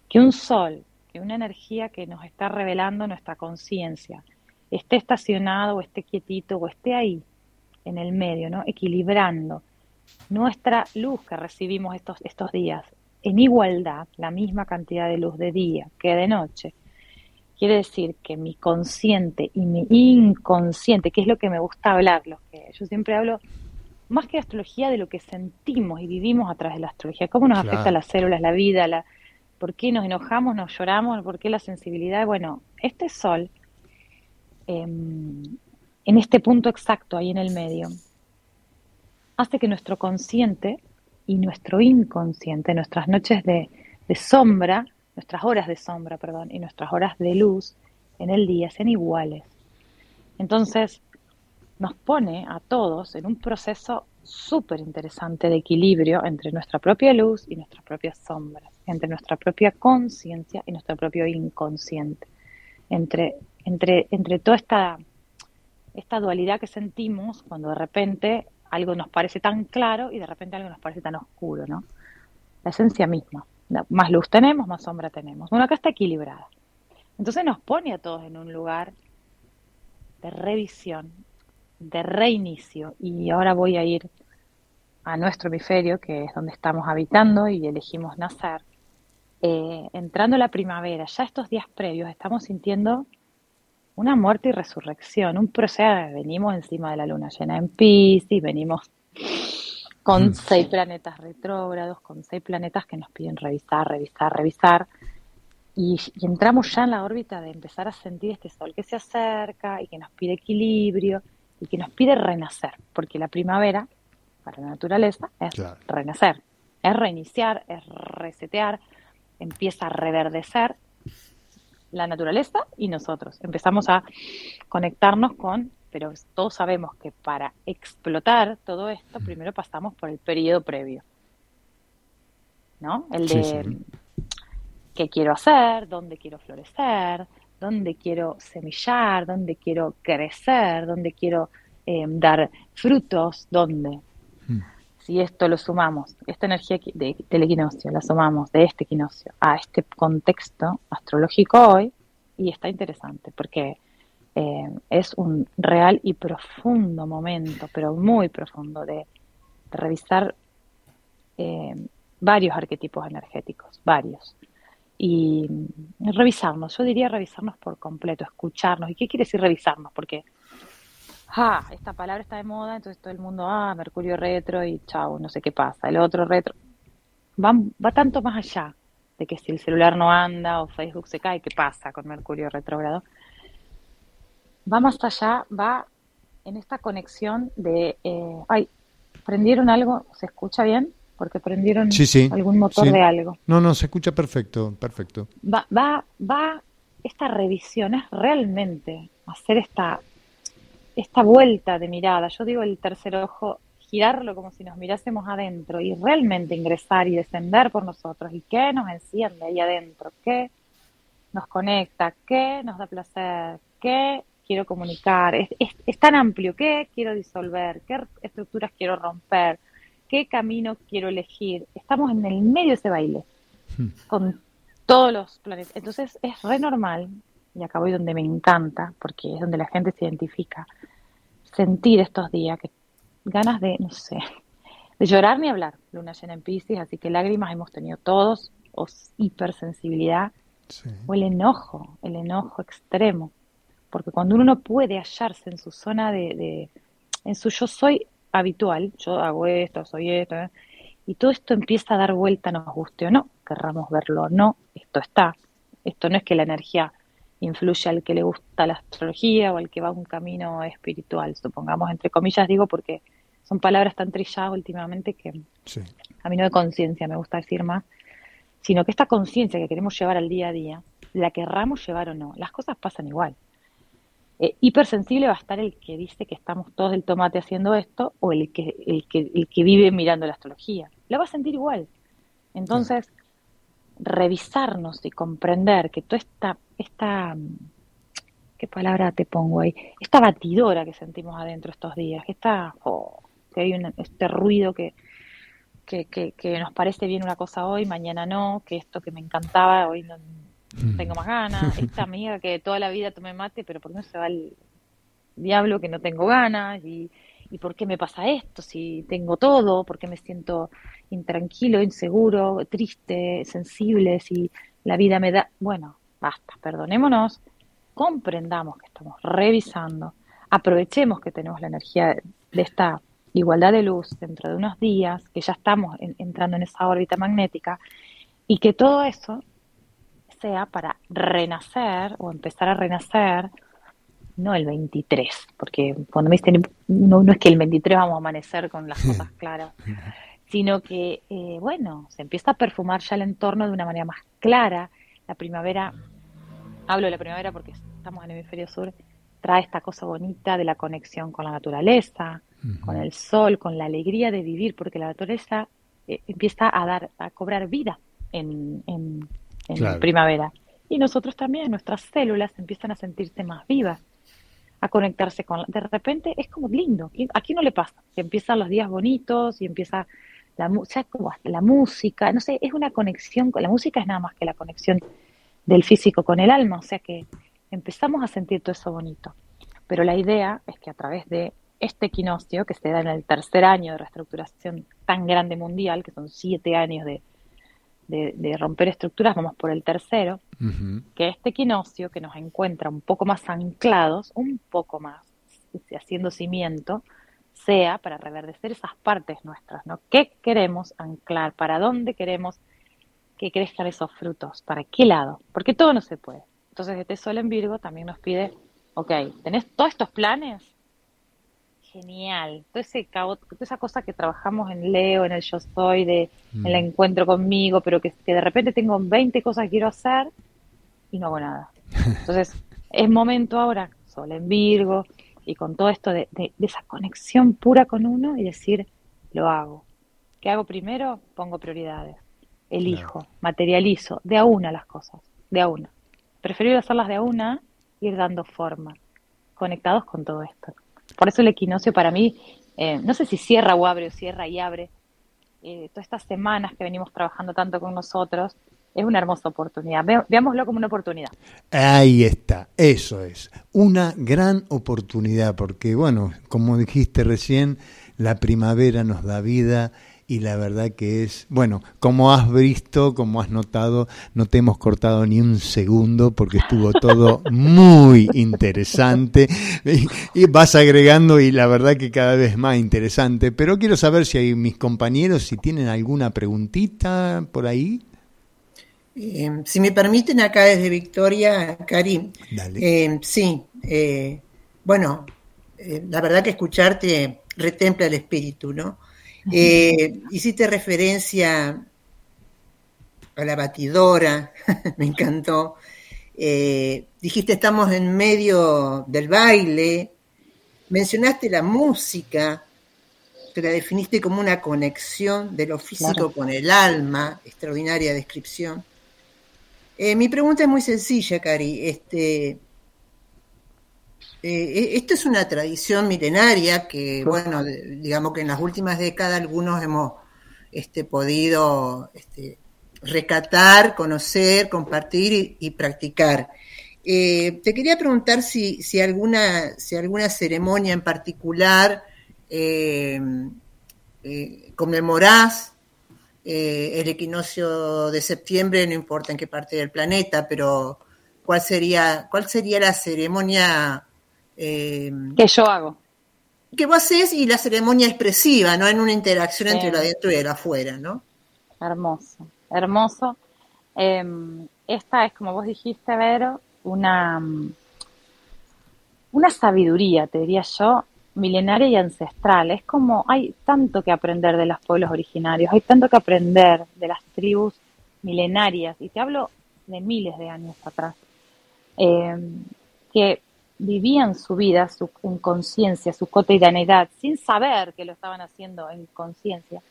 S10: que un sol, que una energía que nos está revelando nuestra conciencia, esté estacionado o esté quietito o esté ahí, en el medio, ¿no? Equilibrando nuestra luz que recibimos estos, estos días en igualdad, la misma cantidad de luz de día que de noche. Quiere decir que mi consciente y mi inconsciente, que es lo que me gusta hablar, lo que yo siempre hablo más que astrología, de lo que sentimos y vivimos a través de la astrología, cómo nos afecta las células, la vida, la, por qué nos enojamos, nos lloramos, por qué la sensibilidad. Bueno, este sol, em, en este punto exacto, ahí en el medio, hace que nuestro consciente y nuestro inconsciente, nuestras noches de, de sombra, nuestras horas de sombra, perdón, y nuestras horas de luz en el día sean iguales. Entonces, nos pone a todos en un proceso súper interesante de equilibrio entre nuestra propia luz y nuestras propias sombras, entre nuestra propia conciencia y nuestro propio inconsciente, entre, entre, entre toda esta, esta dualidad que sentimos cuando de repente algo nos parece tan claro y de repente algo nos parece tan oscuro, ¿no? La esencia misma. Más luz tenemos, más sombra tenemos. Bueno, acá está equilibrada. Entonces nos pone a todos en un lugar de revisión, de reinicio. Y ahora voy a ir a nuestro hemisferio, que es donde estamos habitando y elegimos nacer. Eh, entrando la primavera, ya estos días previos estamos sintiendo una muerte y resurrección, un proceso, venimos encima de la luna llena en Pisces, venimos con mm. seis planetas retrógrados, con seis planetas que nos piden revisar, revisar, revisar, y, entramos ya en la órbita de empezar a sentir este sol que se acerca y que nos pide equilibrio y que nos pide renacer, porque la primavera, para la naturaleza, es renacer, es reiniciar, es resetear, empieza a reverdecer la naturaleza y nosotros. Empezamos a conectarnos con, pero todos sabemos que para explotar todo esto, primero pasamos por el periodo previo. ¿No? El de qué quiero hacer, dónde quiero florecer, dónde quiero semillar, dónde quiero crecer, dónde quiero eh, dar frutos, dónde. Hmm. Si esto lo sumamos, esta energía de, del equinoccio, la sumamos de este equinoccio a este contexto astrológico hoy, y está interesante, porque eh, es un real y profundo momento, pero muy profundo, de, revisar eh, varios arquetipos energéticos, varios y revisarnos, yo diría revisarnos por completo, escucharnos. ¿Y qué quiere decir revisarnos? Porque, ah, esta palabra está de moda, entonces todo el mundo, ah, Mercurio retro y chao, no sé qué pasa. El otro retro va, va tanto más allá de que si el celular no anda o Facebook se cae, ¿qué pasa con Mercurio retrógrado? Va más allá, va en esta conexión de, eh, ay, prendieron algo, ¿se escucha bien? Porque prendieron algún motor de algo.
S3: No, no, se escucha perfecto, perfecto.
S10: Va, va, va, esta revisión es realmente hacer esta, esta vuelta de mirada. Yo digo el tercer ojo, girarlo como si nos mirásemos adentro y realmente ingresar y descender por nosotros. ¿Y qué nos enciende ahí adentro? ¿Qué nos conecta? ¿Qué nos da placer? ¿Qué quiero comunicar? Es, es tan amplio. ¿Qué quiero disolver? ¿Qué estructuras quiero romper? Qué camino quiero elegir. Estamos en el medio de ese baile, hmm. con todos los planetas. Entonces es re normal, y acá voy donde me encanta, porque es donde la gente se identifica, sentir estos días, que ganas de, no sé, de llorar ni hablar. Luna llena en Pisces, así que lágrimas hemos tenido todos, o hipersensibilidad, o el enojo, el enojo extremo. Porque cuando uno no puede hallarse en su zona de, de en su yo soy, habitual, yo hago esto, soy esto, ¿eh? y todo esto empieza a dar vuelta, nos guste o no, querramos verlo o no, esto está. Esto no es que la energía influye al que le gusta la astrología o al que va a un camino espiritual, supongamos, entre comillas digo, porque son palabras tan trilladas últimamente que a mí no de conciencia me gusta decir más, sino que esta conciencia que queremos llevar al día a día, la querramos llevar o no, las cosas pasan igual. Eh, hipersensible va a estar el que dice que estamos todos del tomate haciendo esto o el que, el que, el que vive mirando la astrología. Lo va a sentir igual. Entonces, revisarnos y comprender que toda esta, esta, ¿qué palabra te pongo ahí? Esta batidora que sentimos adentro estos días, que está, oh, que hay este ruido que, que, que, que, nos parece bien una cosa hoy, mañana no, que esto que me encantaba hoy no, Mm. tengo más ganas, esta amiga que toda la vida tomé mate, pero ¿por qué no se va el diablo que no tengo ganas? ¿Y, y por qué me pasa esto? Si tengo todo, ¿por qué me siento intranquilo, inseguro, triste, sensible? Si la vida me da... Bueno, basta, perdonémonos, comprendamos que estamos revisando, aprovechemos que tenemos la energía de esta igualdad de luz dentro de unos días, que ya estamos entrando en esa órbita magnética, y que todo eso sea para renacer o empezar a renacer, no el 23, porque cuando me dicen, no, no es que el 23 vamos a amanecer con las cosas claras, sino que, eh, bueno, se empieza a perfumar ya el entorno de una manera más clara. La primavera, hablo de la primavera porque estamos en el hemisferio sur, trae esta cosa bonita de la conexión con la naturaleza, con el sol, con la alegría de vivir, porque la naturaleza eh, empieza a dar, a cobrar vida en, en, primavera. Y nosotros también, nuestras células empiezan a sentirse más vivas, a conectarse con... De repente es como lindo. Aquí no le pasa, que empiezan los días bonitos y empieza la, como la música, no sé, es una conexión, la música es nada más que la conexión del físico con el alma, o sea que empezamos a sentir todo eso bonito. Pero la idea es que a través de este equinoccio, que se da en el tercer año de reestructuración tan grande mundial, que son siete años de, de, romper estructuras, vamos por el tercero, que este equinoccio que nos encuentra un poco más anclados, un poco más, haciendo cimiento, sea para reverdecer esas partes nuestras, ¿no? ¿Qué queremos anclar? ¿Para dónde queremos que crezcan esos frutos? ¿Para qué lado? Porque todo no se puede. Entonces este sol en Virgo también nos pide, ok, ¿tenés todos estos planes? Genial. Todo ese toda esa cosa que trabajamos en Leo, en el yo soy, de el mm. encuentro conmigo, pero que, que de repente tengo 20 cosas que quiero hacer y no hago nada. Entonces es momento ahora, sol en Virgo, y con todo esto de, esa conexión pura con uno y decir, lo hago. ¿Qué hago primero? Pongo prioridades. Elijo, materializo, de a una las cosas, de a una. Prefiero hacerlas de a una, ir dando forma, conectados con todo esto. Por eso el equinoccio para mí, eh, no sé si cierra o abre o cierra y abre, eh, todas estas semanas que venimos trabajando tanto con nosotros, es una hermosa oportunidad. veámoslo como una oportunidad.
S3: Ahí está, eso es, una gran oportunidad, porque bueno, como dijiste recién, la primavera nos da vida y la verdad que es, bueno, como has visto, como has notado, no te hemos cortado ni un segundo porque estuvo todo muy interesante y, vas agregando y la verdad que cada vez más interesante, pero quiero saber si hay mis compañeros, si tienen alguna preguntita por ahí.
S4: Eh, si me permiten acá desde Victoria, Karim. Eh, sí, eh, bueno, la verdad que escucharte retempla el espíritu, ¿no? Hiciste referencia a la batidora, me encantó. dijiste estamos en medio del baile, mencionaste la música, te la definiste como una conexión de lo físico con el alma, extraordinaria descripción. Eh, mi pregunta es muy sencilla, Cari. Este, eh, e, esto es una tradición milenaria que, bueno, digamos que en las últimas décadas algunos hemos este, podido este, recatar, conocer, compartir y, practicar. Eh, te quería preguntar si, si, alguna, si alguna ceremonia en particular conmemorás eh, el equinoccio de septiembre, no importa en qué parte del planeta, pero ¿cuál sería, cuál sería la ceremonia
S10: eh, que yo hago?
S4: Que vos haces y la ceremonia expresiva, ¿no? En una interacción entre lo adentro y lo afuera, ¿no?
S10: Hermoso, hermoso. Em, esta es, como vos dijiste, Vero, una, una sabiduría, te diría yo, milenaria y ancestral. Es como hay tanto que aprender de los pueblos originarios, hay tanto que aprender de las tribus milenarias, y te hablo de miles de años atrás, eh, que vivían su vida su, en conciencia, su cotidianidad, sin saber que lo estaban haciendo en conciencia,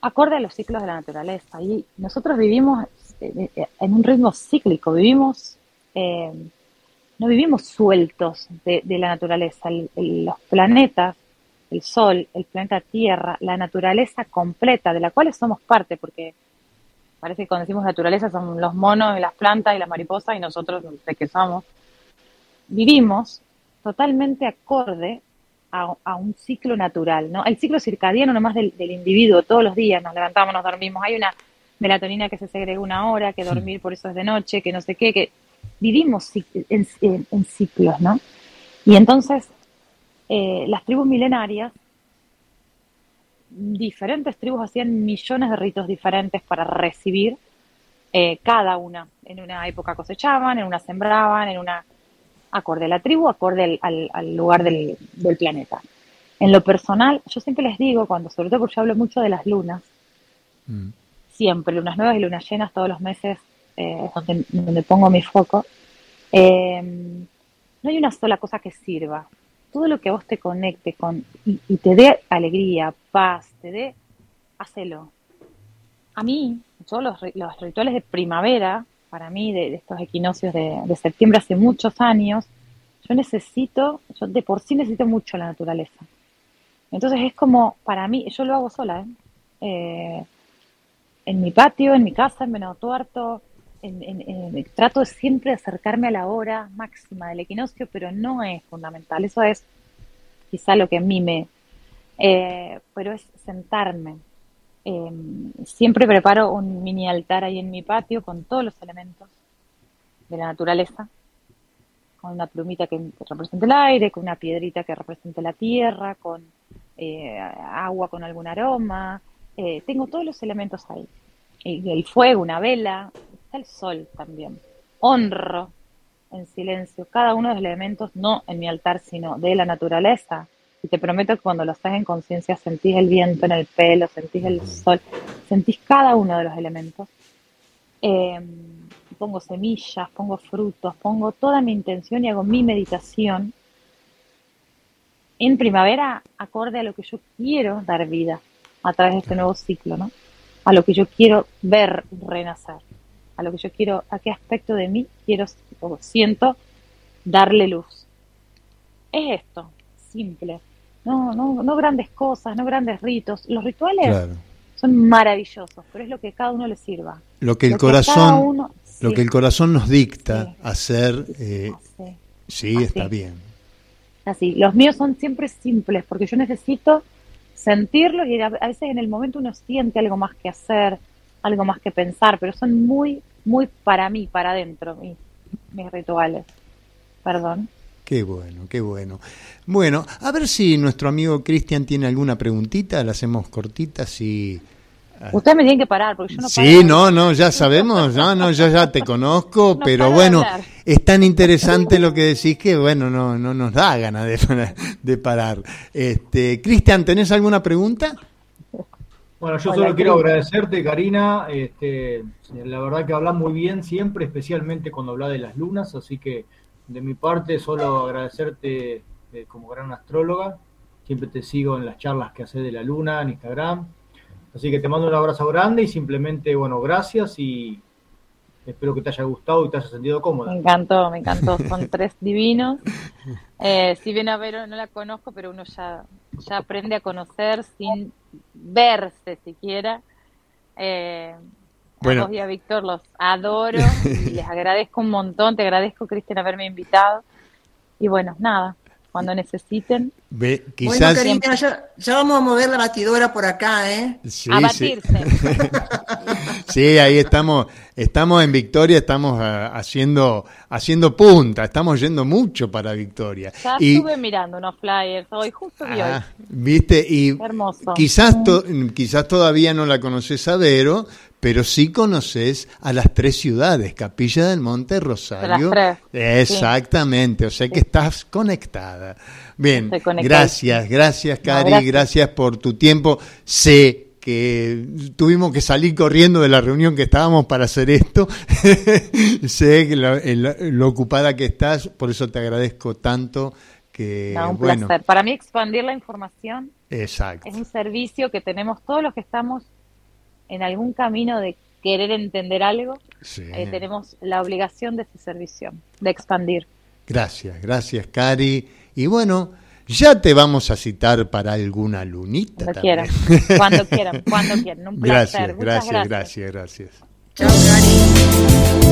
S10: acorde a los ciclos de la naturaleza. Y nosotros vivimos eh, eh, en un ritmo cíclico, vivimos no vivimos sueltos de, la naturaleza. los planetas, el Sol, el planeta Tierra, la naturaleza completa, de la cual somos parte, porque parece que cuando decimos naturaleza son los monos y las plantas y las mariposas y nosotros de qué somos. Vivimos totalmente acorde a, un ciclo natural, ¿no? El ciclo circadiano nomás del, del individuo, todos los días nos levantamos, nos dormimos, hay una melatonina que se segrega una hora, que dormir por eso es de noche, que no sé qué, que vivimos en, ciclos, ¿no? Y entonces, eh, las tribus milenarias, diferentes tribus hacían millones de ritos diferentes para recibir eh, cada una. En una época cosechaban, en una sembraban, en una acorde a la tribu, acorde al, lugar del, planeta. En lo personal, yo siempre les digo, cuando sobre todo porque yo hablo mucho de las lunas, mm. siempre, lunas nuevas y lunas llenas todos los meses eh, donde, pongo mi foco. Em, no hay una sola cosa que sirva. Todo lo que a vos te conecte con y, te dé alegría, paz, te dé, hacelo. A mí, yo los, los rituales de primavera, para mí, de, estos equinoccios de, de, septiembre hace muchos años, yo necesito, yo de por sí necesito mucho la naturaleza. Entonces es como, para mí, yo lo hago sola, ¿eh? Eh, en mi patio, en mi casa, en Venado Tuerto, en, trato de siempre acercarme a la hora máxima del equinoccio, pero no es fundamental. Eso es quizá lo que a mí me... Eh, pero es sentarme. Em, siempre preparo un mini altar ahí en mi patio con todos los elementos de la naturaleza, con una plumita que represente el aire, con una piedrita que represente la tierra, con eh, agua con algún aroma. Eh, tengo todos los elementos ahí. el fuego, una vela, el sol también. Honro en silencio cada uno de los elementos, no en mi altar, sino de la naturaleza. Y te prometo que cuando lo haces en conciencia sentís el viento en el pelo, sentís el sol, sentís cada uno de los elementos. Em, pongo semillas, pongo frutos, pongo toda mi intención y hago mi meditación en primavera acorde a lo que yo quiero dar vida a través de este nuevo ciclo, ¿no? A lo que yo quiero ver renacer a lo que yo quiero, a qué aspecto de mí quiero o siento darle luz. Es esto, simple. No, no, no grandes cosas, no grandes ritos. Los rituales son maravillosos, pero es lo que cada uno le sirva.
S3: Lo que el corazón, lo que el corazón nos dicta hacer, eh, sí, está bien.
S10: Así, los míos son siempre simples, porque yo necesito sentirlo y a veces en el momento uno siente algo más que hacer, algo más que pensar, pero son muy, muy para mí, para adentro, mis, mis rituales. Perdón.
S3: Qué bueno, qué bueno. Bueno, a ver si nuestro amigo Cristian tiene alguna preguntita, la hacemos cortitas y...
S10: Ah. Ustedes me tienen que parar porque yo no
S3: Sí, no, no, ya sabemos, no, no, yo ya te conozco, pero bueno, es tan interesante lo que decís que bueno, no, no nos da ganas de, de parar. Este, Cristian, ¿tenés alguna pregunta?
S5: Bueno, yo solo quiero agradecerte, Karina. Este, la verdad que hablas muy bien siempre, especialmente cuando hablas de las lunas, así que de mi parte solo agradecerte eh, como gran astróloga. Siempre te sigo en las charlas que haces de la luna en Instagram. Así que te mando un abrazo grande y simplemente, bueno, gracias y espero que te haya gustado y te haya sentido cómoda.
S10: Me encantó, me encantó. Son tres divinos. Eh, si bien a ver, no la conozco, pero uno ya, ya aprende a conocer sin verse siquiera. Eh, bueno. A Víctor los adoro y les agradezco un montón. Te agradezco, Cristian, haberme invitado. Y bueno, nada, cuando necesiten.
S3: Ve, quizás...
S4: Bueno, ya, vamos a mover la batidora por acá, ¿eh?
S10: a batirse.
S3: Sí. ahí estamos, estamos en Victoria, estamos ah, haciendo, haciendo punta, estamos yendo mucho para Victoria.
S10: Ya estuve mirando unos flyers hoy, justo vi ah,
S3: Viste, y quizás, quizás todavía no la conoces a Vero, pero sí conoces a las tres ciudades, Capilla del Monte, Rosario. Exactamente, o sea que estás conectada. Bien, gracias, gracias Cari, gracias. por tu tiempo. Sé que tuvimos que salir corriendo de la reunión que estábamos para hacer esto. sé que lo, ocupada que estás, por eso te agradezco tanto. Que,
S10: un placer. Para mí expandir la información
S3: Exacto.
S10: es un servicio que tenemos todos los que estamos en algún camino de querer entender algo, eh, tenemos la obligación de ese servicio, de expandir.
S3: Gracias, gracias, Cari. Y bueno, ya te vamos a citar para alguna lunita.
S10: Cuando quieran, cuando quieran, cuando quieran. Un placer.
S3: Gracias, gracias, gracias, gracias.
S10: Chao, Cari.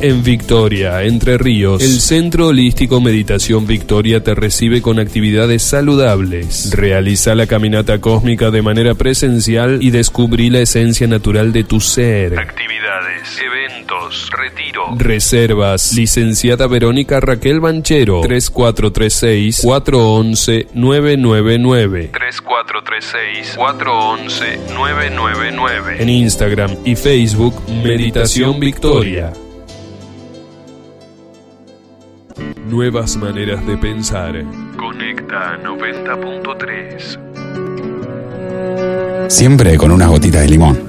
S2: En Victoria, Entre Ríos, el Centro Holístico Meditación Victoria te recibe con actividades saludables. Realiza la caminata cósmica de manera presencial y descubrí la esencia natural de tu ser. Actividades, eventos, retiro. Reservas. Licenciada Verónica Raquel Banchero. 3436 411 999. 3436 411 999. En Instagram y Facebook, Meditación Victoria. Nuevas maneras de pensar. Conecta 90.3.
S11: Siempre con una gotita de limón.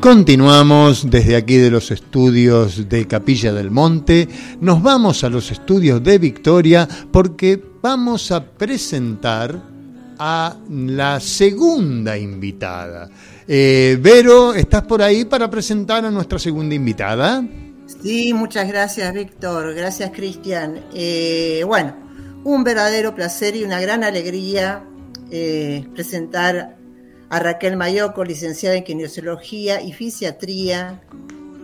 S3: Continuamos desde aquí de los estudios de Capilla del Monte. Nos vamos a los estudios de Victoria porque vamos a presentar a la segunda invitada. Eh, Vero, ¿estás por ahí para presentar a nuestra segunda invitada?
S4: Sí, muchas gracias, Víctor. Gracias, Cristian. Eh, bueno, un verdadero placer y una gran alegría eh, presentar a Raquel Mayoco, licenciada en kinesiología y fisiatría,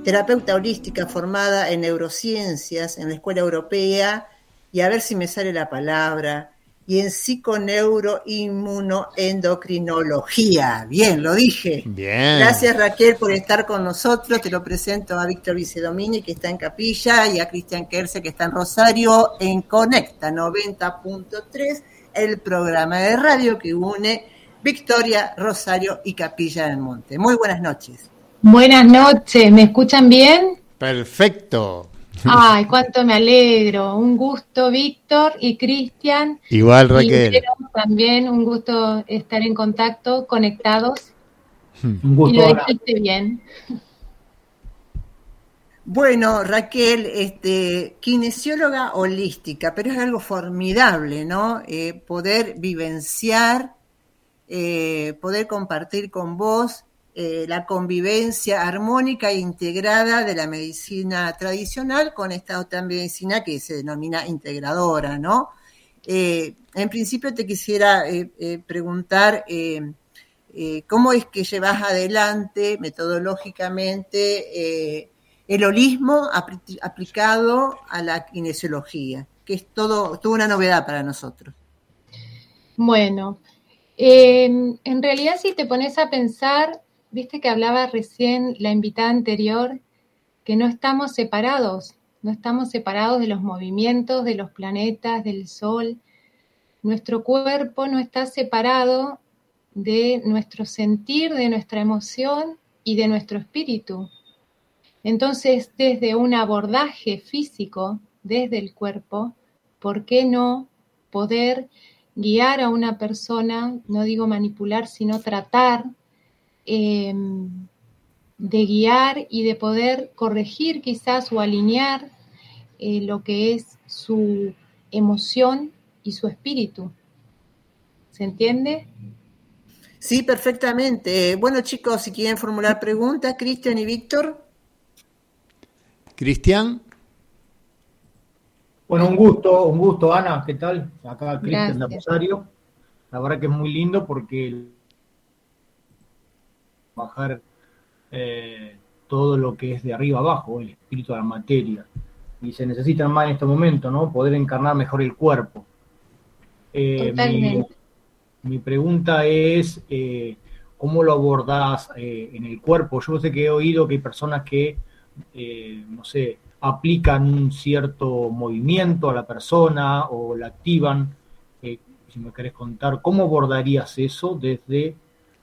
S4: terapeuta holística formada en neurociencias en la Escuela Europea, y a ver si me sale la palabra, y en psiconeuroinmunoendocrinología. Bien, lo dije.
S3: Bien.
S4: Gracias Raquel por estar con nosotros. Te lo presento a Víctor Vicedomini, que está en Capilla, y a Cristian Kerse, que está en Rosario, en Conecta 90.3, el programa de radio que une Victoria, Rosario y Capilla del Monte. Muy buenas noches.
S12: Buenas noches, ¿me escuchan bien?
S3: Perfecto.
S12: Ay, cuánto me alegro. Un gusto, Víctor y Cristian.
S3: Igual, Raquel.
S12: también un gusto estar en contacto, conectados.
S5: Un gusto.
S12: Y lo dijiste bien.
S4: Bueno, Raquel, este, kinesióloga holística, pero es algo formidable, ¿no? Eh, poder vivenciar eh, poder compartir con vos eh, la convivencia armónica e integrada de la medicina tradicional con esta otra medicina que se denomina integradora, ¿no? Eh, en principio te quisiera preguntar cómo es que llevas adelante metodológicamente el holismo aplicado a la kinesiología, que es todo, toda una novedad para nosotros.
S12: Bueno, En realidad, si te pones a pensar, viste que hablaba recién la invitada anterior, que no estamos separados, no estamos separados de los movimientos, de los planetas, del Sol. Nuestro cuerpo no está separado de nuestro sentir, de nuestra emoción y de nuestro espíritu. Entonces, desde un abordaje físico, desde el cuerpo, ¿por qué no poder guiar a una persona, no digo manipular, sino tratar em, de guiar y de poder corregir quizás o alinear eh, lo que es su emoción y su espíritu. ¿Se entiende?
S4: Sí, perfectamente. Bueno, chicos, si quieren formular preguntas, Cristian y Víctor.
S3: Cristian.
S5: Bueno, un gusto, un gusto, Ana, ¿qué tal? Acá Cristian de Rosario. La verdad que es muy lindo porque bajar eh, todo lo que es de arriba abajo, el espíritu de la materia. Y se necesita más en este momento, ¿no? Poder encarnar mejor el cuerpo.
S12: Eh,
S5: mi, pregunta es, eh, ¿cómo lo abordás en el cuerpo? Yo sé que he oído que hay personas que, no sé, aplican un cierto movimiento a la persona o la activan. Eh, si me querés contar, ¿cómo abordarías eso desde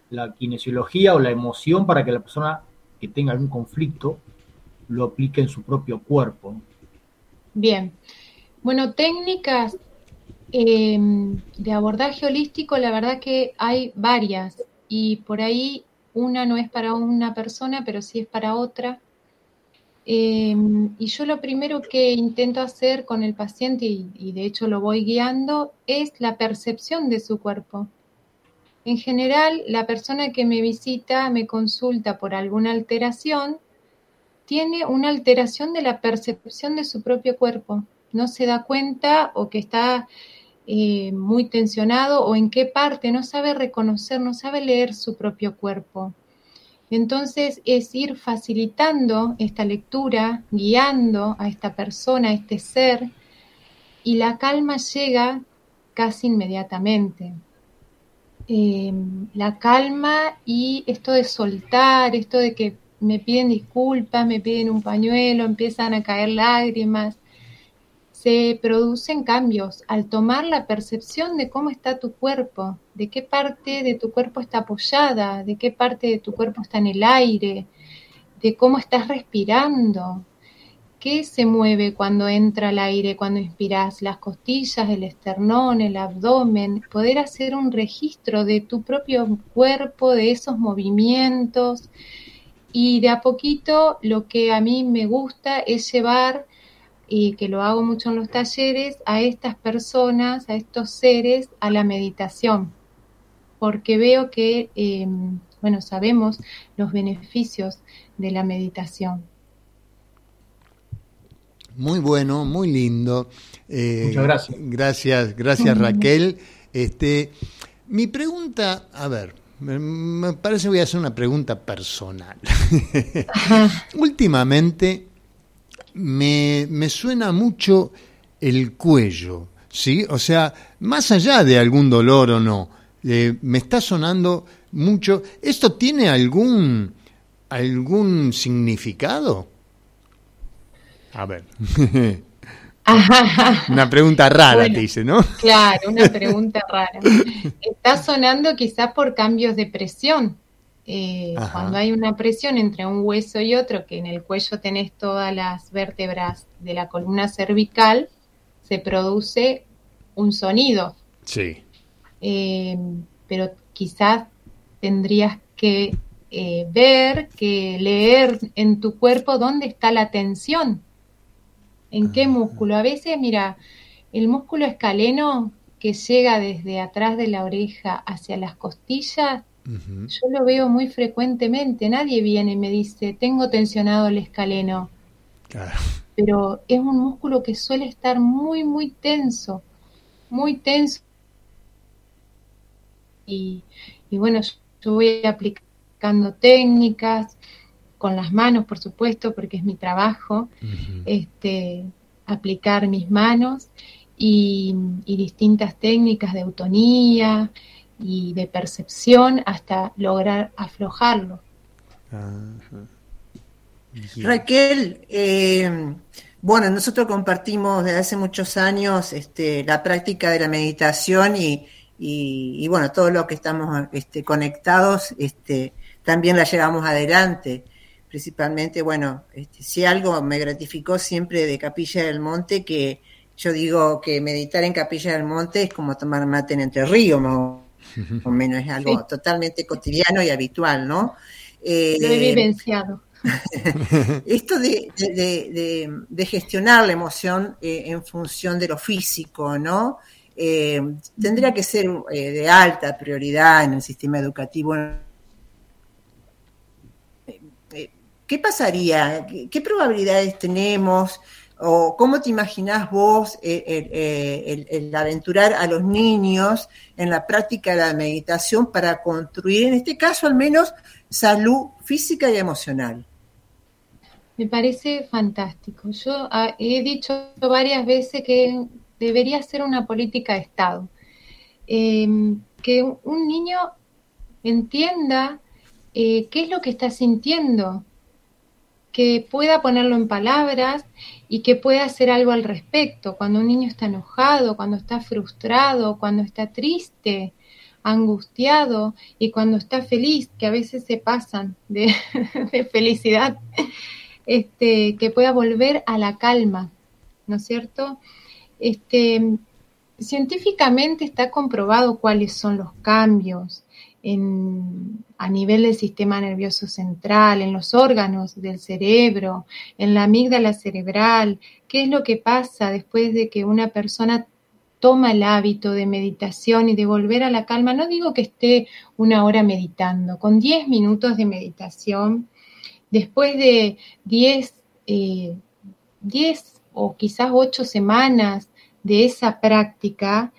S5: la kinesiología o la emoción para que la persona que tenga algún conflicto lo aplique en su propio cuerpo?
S12: Bien. Bueno, técnicas em, de abordaje holístico, la verdad que hay varias y por ahí una no es para una persona, pero sí es para otra. Em, y yo lo primero que intento hacer con el paciente, y, de hecho lo voy guiando, es la percepción de su cuerpo. En general, la persona que me visita, me consulta por alguna alteración, tiene una alteración de la percepción de su propio cuerpo. No se da cuenta o que está eh, muy tensionado o en qué parte, no sabe reconocer, no sabe leer su propio cuerpo. Entonces es ir facilitando esta lectura, guiando a esta persona, a este ser, y la calma llega casi inmediatamente. Em, la calma y esto de soltar, esto de que me piden disculpas, me piden un pañuelo, empiezan a caer lágrimas, se producen cambios al tomar la percepción de cómo está tu cuerpo, de qué parte de tu cuerpo está apoyada, de qué parte de tu cuerpo está en el aire, de cómo estás respirando, qué se mueve cuando entra el aire, cuando inspiras, las costillas, el esternón, el abdomen, poder hacer un registro de tu propio cuerpo, de esos movimientos. Y de a poquito lo que a mí me gusta es llevar y que lo hago mucho en los talleres, a estas personas, a estos seres, a la meditación, porque veo que, em, bueno, sabemos los beneficios de la meditación.
S3: Muy bueno, muy lindo.
S5: Eh, Muchas gracias.
S3: Gracias, gracias Raquel. Este, mi pregunta, a ver, me parece que voy a hacer una pregunta personal. Últimamente me, me suena mucho el cuello, ¿sí? O sea, más allá de algún dolor o no, eh, me está sonando mucho. ¿Esto tiene algún, algún significado? A ver. una pregunta rara, te dice, ¿no?
S12: Claro, una pregunta rara. Está sonando quizás por cambios de presión. Eh, cuando hay una presión entre un hueso y otro, que en el cuello tenés todas las vértebras de la columna cervical, se produce un sonido.
S3: Sí.
S12: Eh, pero quizás tendrías que eh, ver, que leer en tu cuerpo dónde está la tensión, en qué músculo. A veces, mira, el músculo escaleno que llega desde atrás de la oreja hacia las costillas yo lo veo muy frecuentemente. Nadie viene y me dice, tengo tensionado el escaleno. Pero es un músculo que suele estar muy, muy tenso, muy tenso. Y, bueno, yo voy aplicando técnicas con las manos, por supuesto, porque es mi trabajo, este, aplicar mis manos y, y distintas técnicas de autonía, y de percepción hasta lograr aflojarlo.
S4: Raquel, eh, bueno, nosotros compartimos desde hace muchos años este, la práctica de la meditación y, y, bueno, todos los que estamos este, conectados este, también la llevamos adelante. Principalmente, bueno, este, si algo me gratificó siempre de Capilla del Monte, que yo digo que meditar en Capilla del Monte es como tomar mate en Entre Ríos, o menos es algo totalmente cotidiano y habitual, ¿no?
S12: Eh, Lo he vivenciado.
S4: esto de, gestionar la emoción eh, en función de lo físico, ¿no? Eh, tendría que ser de alta prioridad en el sistema educativo. ¿Qué pasaría? ¿Qué probabilidades tenemos? ¿O cómo te imaginás vos el, aventurar a los niños en la práctica de la meditación para construir, en este caso al menos, salud física y emocional?
S12: Me parece fantástico. Yo ah, he dicho varias veces que debería ser una política de Estado. Em, que un niño entienda eh, qué es lo que está sintiendo, que pueda ponerlo en palabras y que pueda hacer algo al respecto. Cuando un niño está enojado, cuando está frustrado, cuando está triste, angustiado y cuando está feliz, que a veces se pasan de, felicidad, este, que pueda volver a la calma, ¿no es cierto? Este, científicamente está comprobado cuáles son los cambios a nivel del sistema nervioso central, en los órganos del cerebro, en la amígdala cerebral, qué es lo que pasa después de que una persona toma el hábito de meditación y de volver a la calma. No digo que esté una hora meditando, con 10 minutos de meditación, después de 10, 10 eh, o quizás 8 semanas de esa práctica,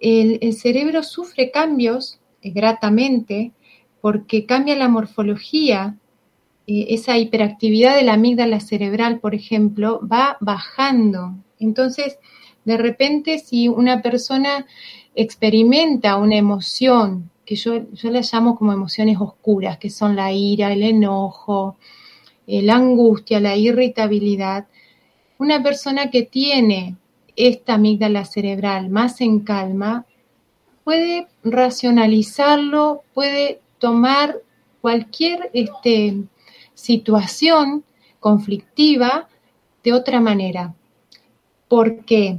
S12: el cerebro sufre cambios gratamente, porque cambia la morfología. Eh, esa hiperactividad de la amígdala cerebral, por ejemplo, va bajando. Entonces, de repente, si una persona experimenta una emoción, que yo, yo la llamo como emociones oscuras, que son la ira, el enojo, eh, la angustia, la irritabilidad, una persona que tiene esta amígdala cerebral más en calma puede racionalizarlo, puede tomar cualquier este, situación conflictiva de otra manera. Porque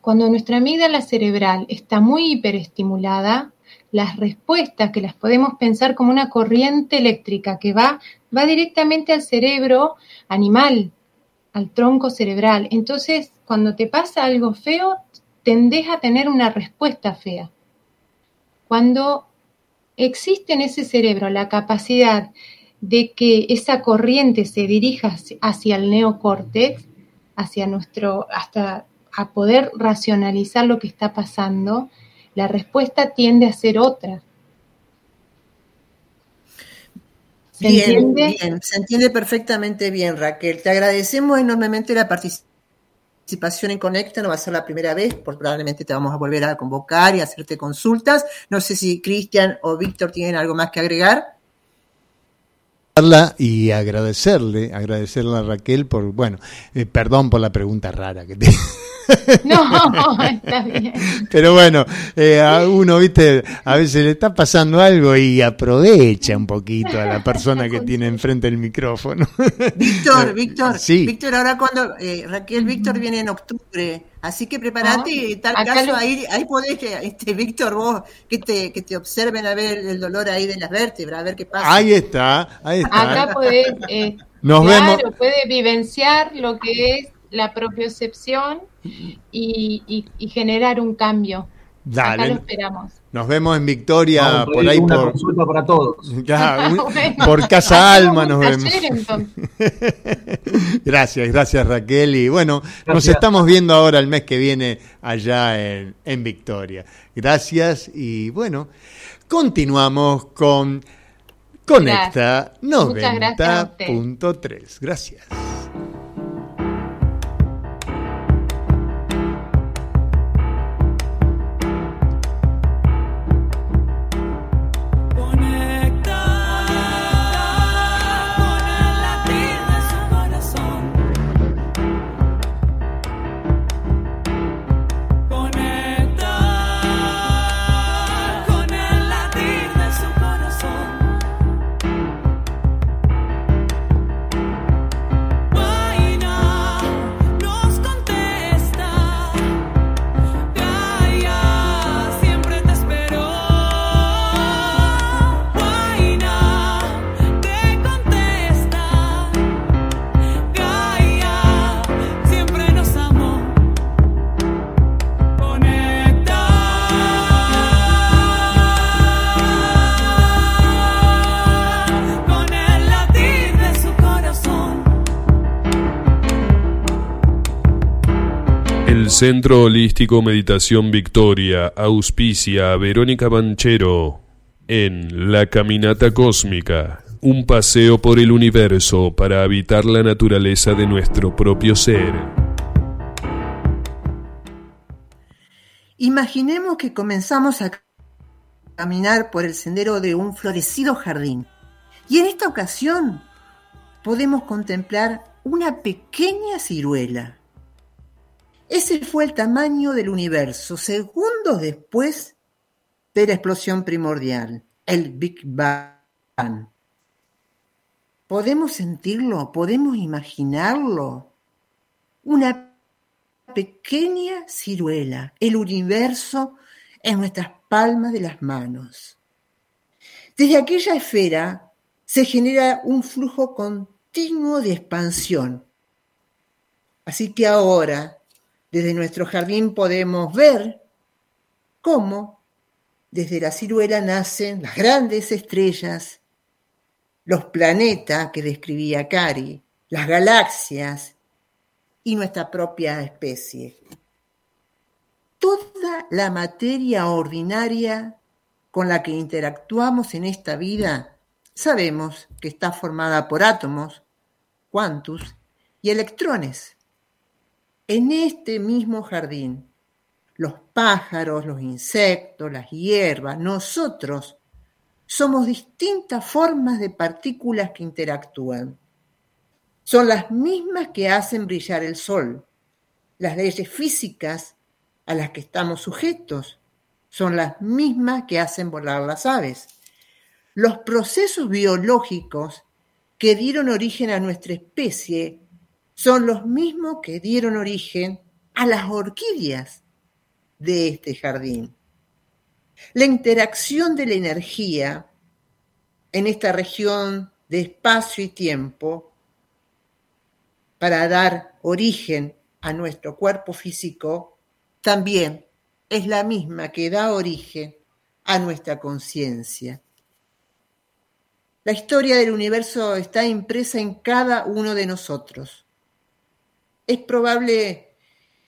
S12: cuando nuestra amígdala cerebral está muy hiperestimulada, las respuestas que las podemos pensar como una corriente eléctrica que va, va directamente al cerebro animal, al tronco cerebral. Entonces, cuando te pasa algo feo, tendés a tener una respuesta fea. Cuando existe en ese cerebro la capacidad de que esa corriente se dirija hacia el neocórtex, hacia nuestro, hasta a poder racionalizar lo que está pasando, la respuesta tiende a ser otra.
S4: ¿Se entiende? Bien, se entiende perfectamente bien, Raquel. Te agradecemos enormemente la participación en Conecta, no va a ser la primera vez, porque probablemente te vamos a volver a convocar y hacerte consultas. No sé si Cristian o Víctor tienen algo más que agregar
S3: y agradecerle, agradecerle a Raquel por, bueno, eh, perdón por la pregunta rara que te...
S12: No, está bien.
S3: Pero bueno, eh, a uno, viste, a veces le está pasando algo y aprovecha un poquito a la persona que tiene enfrente el micrófono.
S4: Víctor, Víctor, sí. Víctor, ahora cuando eh, Raquel, Víctor viene en octubre, así que prepárate y tal caso ahí, ahí podés, este, Víctor, vos, que te, que te observen a ver el dolor ahí de las vértebras, a ver qué pasa.
S3: Ahí está, ahí está.
S12: Acá podés, eh, Nos vemos. puede vivenciar lo que es la propiocepción y, generar un cambio.
S3: Dale.
S12: Acá lo esperamos.
S3: Nos vemos en Victoria, por ahí por.
S5: consulta para todos.
S3: por Casa Alma nos vemos. gracias, gracias Raquel. Y bueno, nos estamos viendo ahora el mes que viene allá en, en Victoria. Gracias y bueno, continuamos con Conecta 90.3. Gracias.
S2: Centro Holístico Meditación Victoria auspicia a Verónica Banchero en La Caminata Cósmica, un paseo por el universo para habitar la naturaleza de nuestro propio ser.
S4: Imaginemos que comenzamos a caminar por el sendero de un florecido jardín y en esta ocasión podemos contemplar una pequeña ciruela ese fue el tamaño del universo segundos después de la explosión primordial, el Big Bang. ¿Podemos sentirlo? ¿Podemos imaginarlo? Una pequeña ciruela, el universo en nuestras palmas de las manos. Desde aquella esfera se genera un flujo continuo de expansión. Así que ahora desde nuestro jardín podemos ver cómo desde la ciruela nacen las grandes estrellas, los planetas que describía Cari, las galaxias y nuestra propia especie. Toda la materia ordinaria con la que interactuamos en esta vida, sabemos que está formada por átomos, quantus y electrones. En este mismo jardín, los pájaros, los insectos, las hierbas, nosotros somos distintas formas de partículas que interactúan. Son las mismas que hacen brillar el sol. Las leyes físicas a las que estamos sujetos son las mismas que hacen volar las aves. Los procesos biológicos que dieron origen a nuestra especie son los mismos que dieron origen a las orquídeas de este jardín. La interacción de la energía en esta región de espacio y tiempo para dar origen a nuestro cuerpo físico también es la misma que da origen a nuestra conciencia. La historia del universo está impresa en cada uno de nosotros. Es probable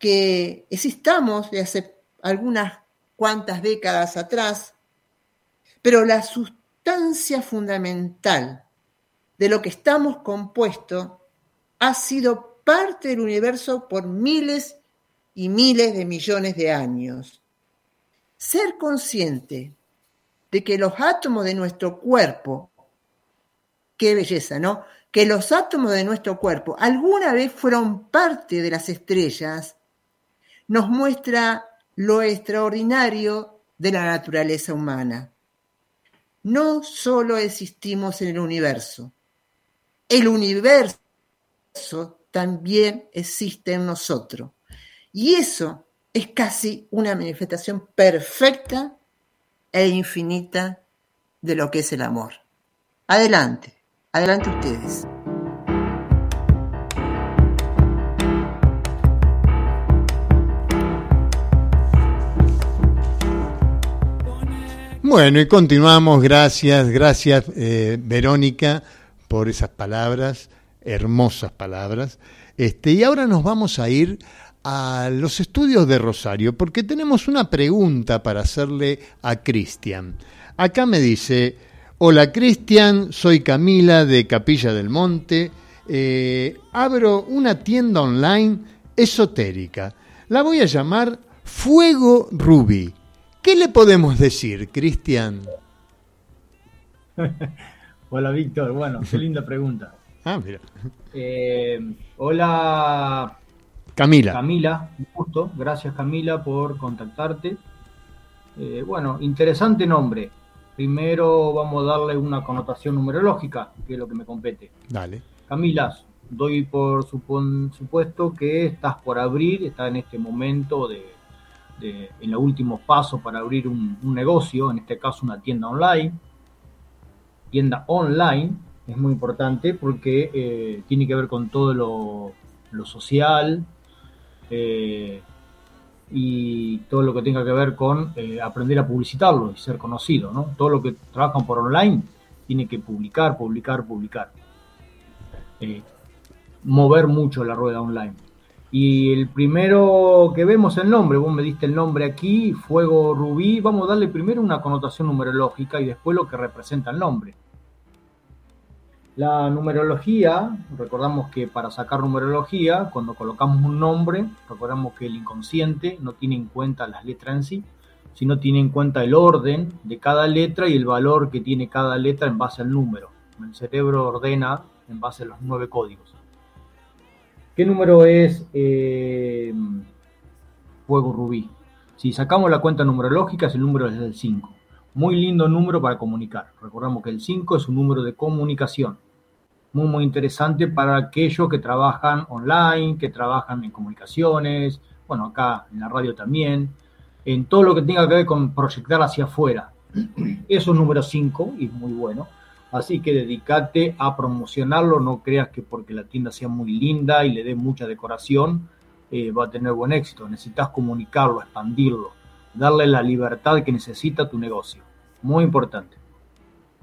S4: que existamos de hace algunas cuantas décadas atrás, pero la sustancia fundamental de lo que estamos compuestos ha sido parte del universo por miles y miles de millones de años. Ser consciente de que los átomos de nuestro cuerpo, qué belleza, ¿no? Que los átomos de nuestro cuerpo alguna vez fueron parte de las estrellas, nos muestra lo extraordinario de la naturaleza humana. No solo existimos en el universo, el universo también existe en nosotros. Y eso es casi una manifestación perfecta e infinita de lo que es el amor. Adelante, adelante ustedes.
S3: Bueno, y continuamos. Gracias, gracias eh, Verónica por esas palabras, hermosas palabras. Este, y ahora nos vamos a ir a los estudios de Rosario, porque tenemos una pregunta para hacerle a Cristian. Acá me dice, hola Cristian, soy Camila de Capilla del Monte, eh, abro una tienda online esotérica, la voy a llamar Fuego Rubí. ¿Qué le podemos decir, Cristian?
S5: hola Víctor, bueno, qué linda pregunta.
S3: Ah, mira.
S5: Eh, hola
S3: Camila.
S5: Camila, justo, gracias Camila por contactarte. Eh, bueno, interesante nombre. Primero vamos a darle una connotación numerológica, que es lo que me compete.
S3: Dale.
S5: Camila, doy por supuesto que estás por abrir, está en este momento de en los últimos pasos para abrir un, negocio, en este caso una tienda online. Tienda online es muy importante porque eh, tiene que ver con todo lo, social eh, y todo lo que tenga que ver con eh, aprender a publicitarlo y ser conocido. ¿no? Todo lo que trabajan por online tiene que publicar, publicar, publicar. mover mucho la rueda online. Y el primero que vemos el nombre, vos me diste el nombre aquí, Fuego Rubí, vamos a darle primero una connotación numerológica y después lo que representa el nombre. La numerología, recordamos que para sacar numerología, cuando colocamos un nombre, recordamos que el inconsciente no tiene en cuenta las letras en sí, sino tiene en cuenta el orden de cada letra y el valor que tiene cada letra en base al número. El cerebro ordena en base a los nueve códigos. ¿Qué número es eh, Fuego Rubí? Si sacamos la cuenta numerológica, es el número es el 5. Muy lindo número para comunicar. Recordamos que el 5 es un número de comunicación. Muy, muy interesante para aquellos que trabajan online, que trabajan en comunicaciones, bueno, acá en la radio también, en todo lo que tenga que ver con proyectar hacia afuera. Eso es número 5 y es muy bueno Así que dedícate a promocionarlo, no creas que porque la tienda sea muy linda y le dé mucha decoración eh, va a tener buen éxito. Necesitas comunicarlo, expandirlo, darle la libertad que necesita tu negocio. Muy importante.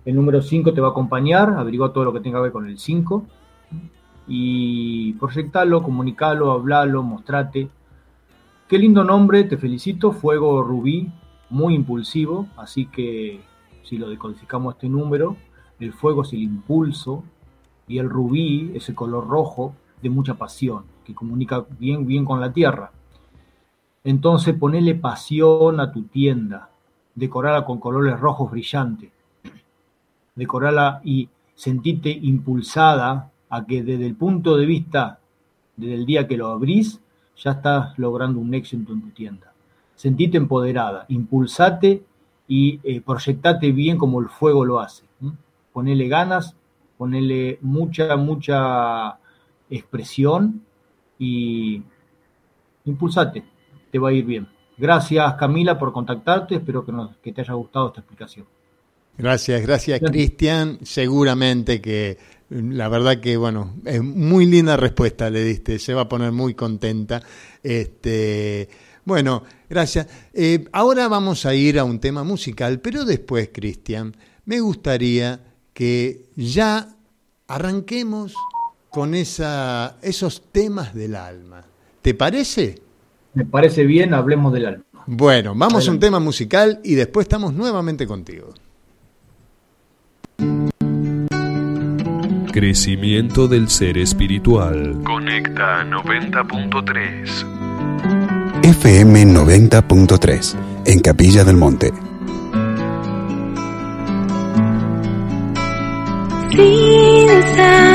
S5: El número 5 te va a acompañar, averigua todo lo que tenga que ver con el 5 y proyectarlo, comunicarlo, hablarlo, mostrate. Qué lindo nombre, te felicito, Fuego Rubí. muy impulsivo, así que si lo decodificamos este número, el fuego es el impulso y el rubí es el color rojo de mucha pasión, que comunica bien, bien con la tierra. Entonces ponele pasión a tu tienda, decorala con colores rojos brillantes, decorala y sentite impulsada a que desde el punto de vista, desde el día que lo abrís, ya estás logrando un éxito en tu tienda. Sentite empoderada, impulsate y eh, proyectate bien como el fuego lo hace. Ponele ganas, ponele mucha, mucha expresión y impulsate, te va a ir bien. Gracias Camila por contactarte, espero que, que te haya gustado esta explicación.
S3: Gracias, gracias Cristian. Seguramente que la verdad que bueno, es muy linda respuesta le diste, se va a poner muy contenta. Este, bueno, gracias. Eh, ahora vamos a ir a un tema musical, pero después, Cristian, me gustaría que ya arranquemos con esa, esos temas del alma. ¿Te parece?
S5: Me parece bien, hablemos del alma.
S3: Bueno, vamos a un tema musical y después estamos nuevamente contigo.
S2: Crecimiento del ser espiritual. Conecta 90.3.
S11: FM 90.3, en Capilla del Monte.
S13: Sin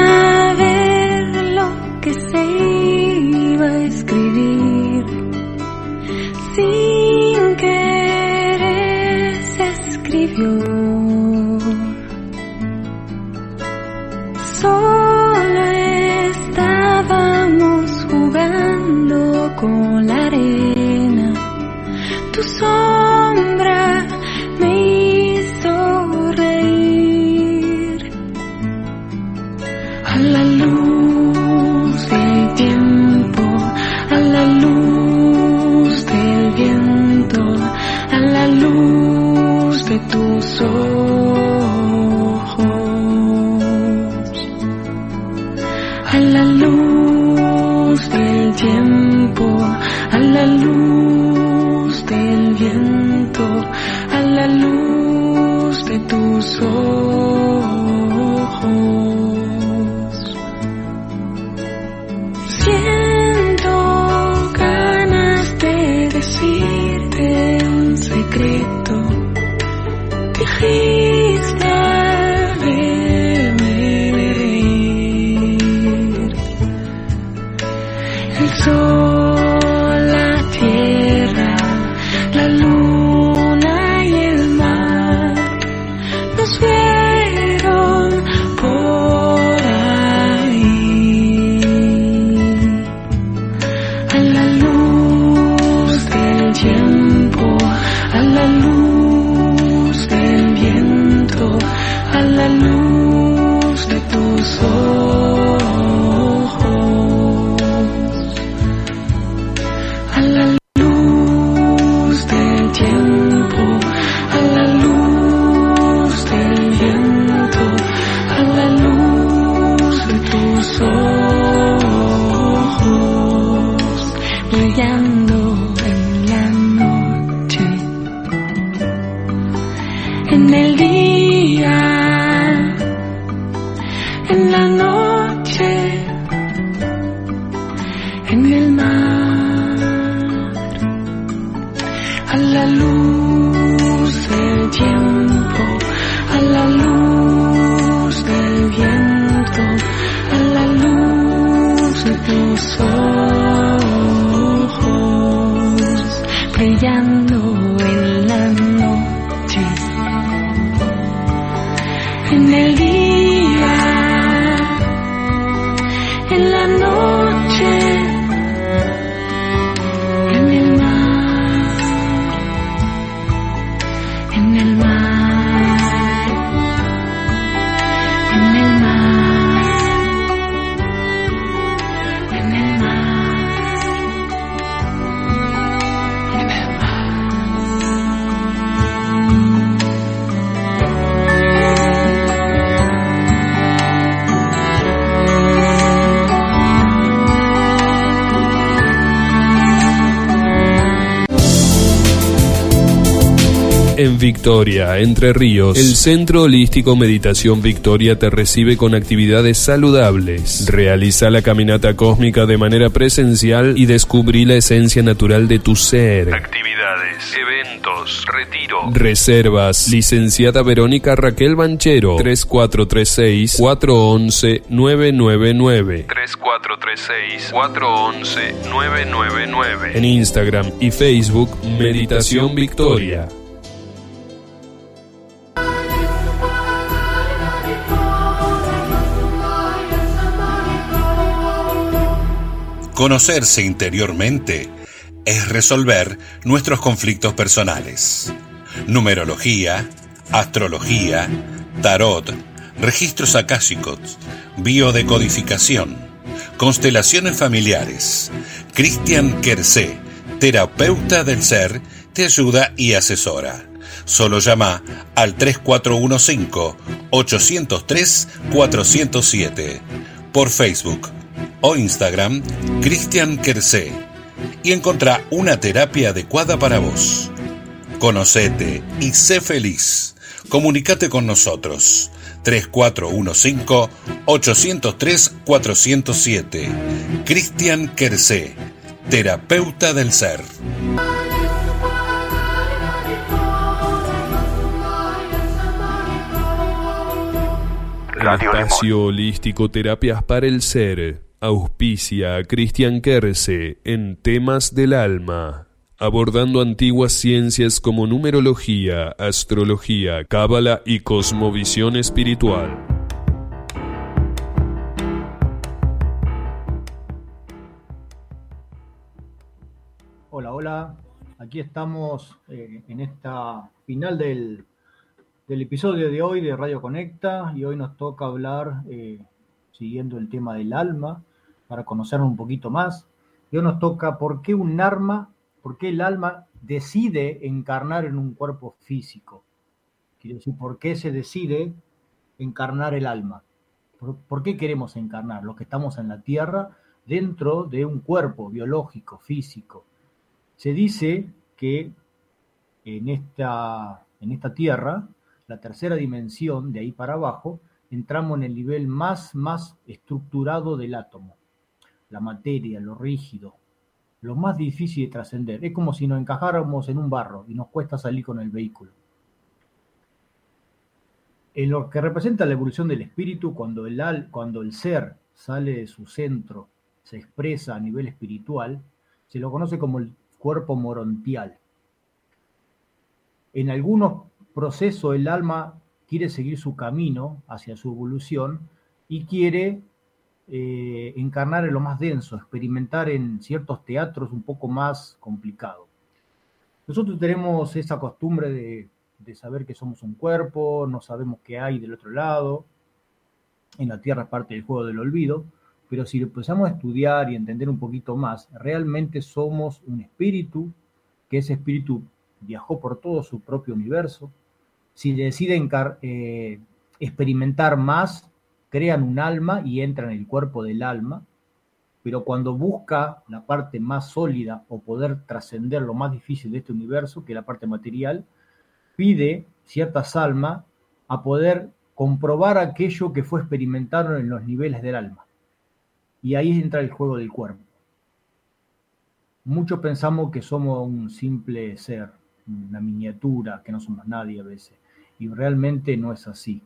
S2: Victoria, Entre Ríos, el Centro Holístico Meditación Victoria te recibe con actividades saludables. Realiza la caminata cósmica de manera presencial y descubrí la esencia natural de tu ser.
S14: Actividades, eventos, retiro.
S2: Reservas, licenciada Verónica Raquel Banchero, 3436 411 999.
S14: 3436 411 999.
S2: En Instagram y Facebook, Meditación Victoria.
S7: Conocerse interiormente es resolver nuestros conflictos personales. Numerología, astrología, tarot, registros akáshicos, biodecodificación, constelaciones familiares. Cristian Kersé, terapeuta del ser, te ayuda y asesora. Solo llama al 3415-803-407 por Facebook o Instagram Cristian Kersé y encontrá una terapia adecuada para vos. Conocete y sé feliz. Comunicate con nosotros. 3415-803-407. Cristian Kersé, terapeuta del ser.
S2: Radio Espacio Holístico Terapias para el Ser. Auspicia a Cristian Kerse en temas del alma, abordando antiguas ciencias como numerología, astrología, cábala y cosmovisión espiritual.
S5: Hola, hola. Aquí estamos eh, en esta final del, del episodio de hoy de Radio Conecta y hoy nos toca hablar, eh, siguiendo el tema del alma, para conocernos un poquito más. Y hoy nos toca por qué un arma, por qué el alma decide encarnar en un cuerpo físico. Quiero decir, por qué se decide encarnar el alma. ¿Por, por qué queremos encarnar? Los que estamos en la Tierra dentro de un cuerpo biológico, físico. Se dice que en esta, en esta Tierra, la tercera dimensión, de ahí para abajo, entramos en el nivel más, más estructurado del átomo. La materia, lo rígido, lo más difícil de trascender. Es como si nos encajáramos en un barro y nos cuesta salir con el vehículo. En lo que representa la evolución del espíritu, cuando el, al, cuando el ser sale de su centro, se expresa a nivel espiritual, se lo conoce como el cuerpo morontial. En algunos procesos el alma quiere seguir su camino hacia su evolución y quiere eh, encarnar en lo más denso, experimentar en ciertos teatros un poco más complicados. Nosotros tenemos esa costumbre de, de saber que somos un cuerpo, no sabemos qué hay del otro lado, en la Tierra es parte del juego del olvido, pero si empezamos a estudiar y entender un poquito más, realmente somos un espíritu, que ese espíritu viajó por todo su propio universo. Si deciden eh, experimentar más, crean un alma y entran en el cuerpo del alma, pero cuando busca la parte más sólida o poder trascender lo más difícil de este universo, que es la parte material, pide ciertas almas a poder comprobar aquello que fue experimentado en los niveles del alma. Y ahí entra el juego del cuerpo. Muchos pensamos que somos un simple ser, una miniatura, que no somos nadie a veces. Y realmente no es así.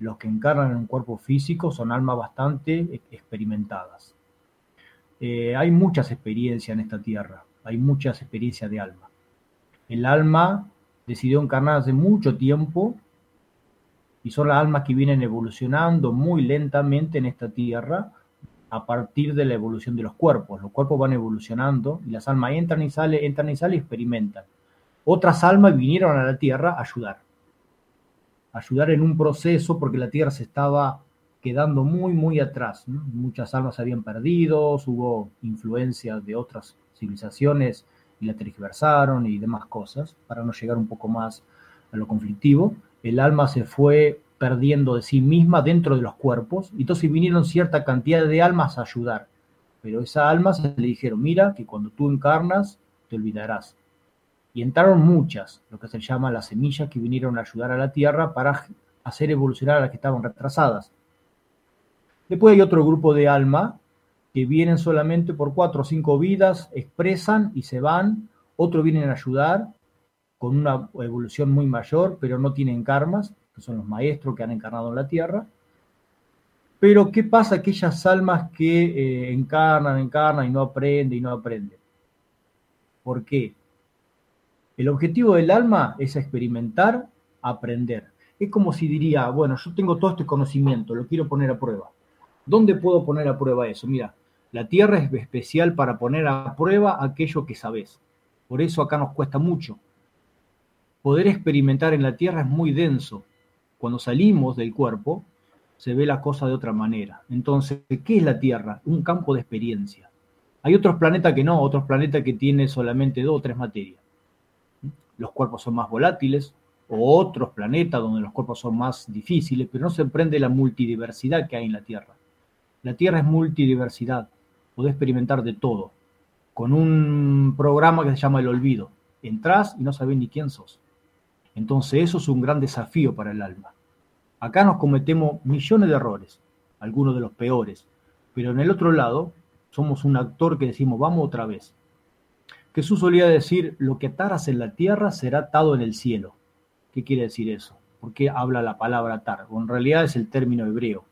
S5: Los que encarnan en un cuerpo físico son almas bastante experimentadas. Eh, hay muchas experiencias en esta tierra, hay muchas experiencias de alma. El alma decidió encarnar hace mucho tiempo y son las almas que vienen evolucionando muy lentamente en esta tierra a partir de la evolución de los cuerpos. Los cuerpos van evolucionando y las almas entran y salen, entran y salen y experimentan. Otras almas vinieron a la tierra a ayudar. Ayudar en un proceso porque la tierra se estaba quedando muy, muy atrás. Muchas almas se habían perdido, hubo influencias de otras civilizaciones y la tergiversaron y demás cosas, para no llegar un poco más a lo conflictivo. El alma se fue perdiendo de sí misma dentro de los cuerpos, y entonces vinieron cierta cantidad de almas a ayudar. Pero esas almas le dijeron, mira, que cuando tú encarnas, te olvidarás. Y entraron muchas, lo que se llama las semillas que vinieron a ayudar a la Tierra para hacer evolucionar a las que estaban retrasadas. Después hay otro grupo de alma que vienen solamente por cuatro o cinco vidas, expresan y se van. Otros vienen a ayudar con una evolución muy mayor, pero no tienen karmas, que son los maestros que han encarnado en la Tierra. Pero ¿qué pasa aquellas almas que eh, encarnan, encarnan y no aprenden y no aprenden? ¿Por qué? El objetivo del alma es experimentar, aprender. Es como si diría, bueno, yo tengo todo este conocimiento, lo quiero poner a prueba. ¿Dónde puedo poner a prueba eso? Mira, la tierra es especial para poner a prueba aquello que sabes. Por eso acá nos cuesta mucho. Poder experimentar en la tierra es muy denso. Cuando salimos del cuerpo, se ve la cosa de otra manera. Entonces, ¿qué es la Tierra? Un campo de experiencia. Hay otros planetas que no, otros planetas que tienen solamente dos o tres materias. Los cuerpos son más volátiles, o otros planetas donde los cuerpos son más difíciles, pero no se emprende la multidiversidad que hay en la Tierra. La Tierra es multidiversidad, podés experimentar de todo, con un programa que se llama El Olvido. Entrás y no sabés ni quién sos. Entonces eso es un gran desafío para el alma. Acá nos cometemos millones de errores, algunos de los peores, pero en el otro lado somos un actor que decimos, vamos otra vez. Jesús solía decir, lo que ataras en la tierra será atado en el cielo. ¿Qué quiere decir eso? ¿Por qué habla la palabra atar? en realidad es el término hebreo.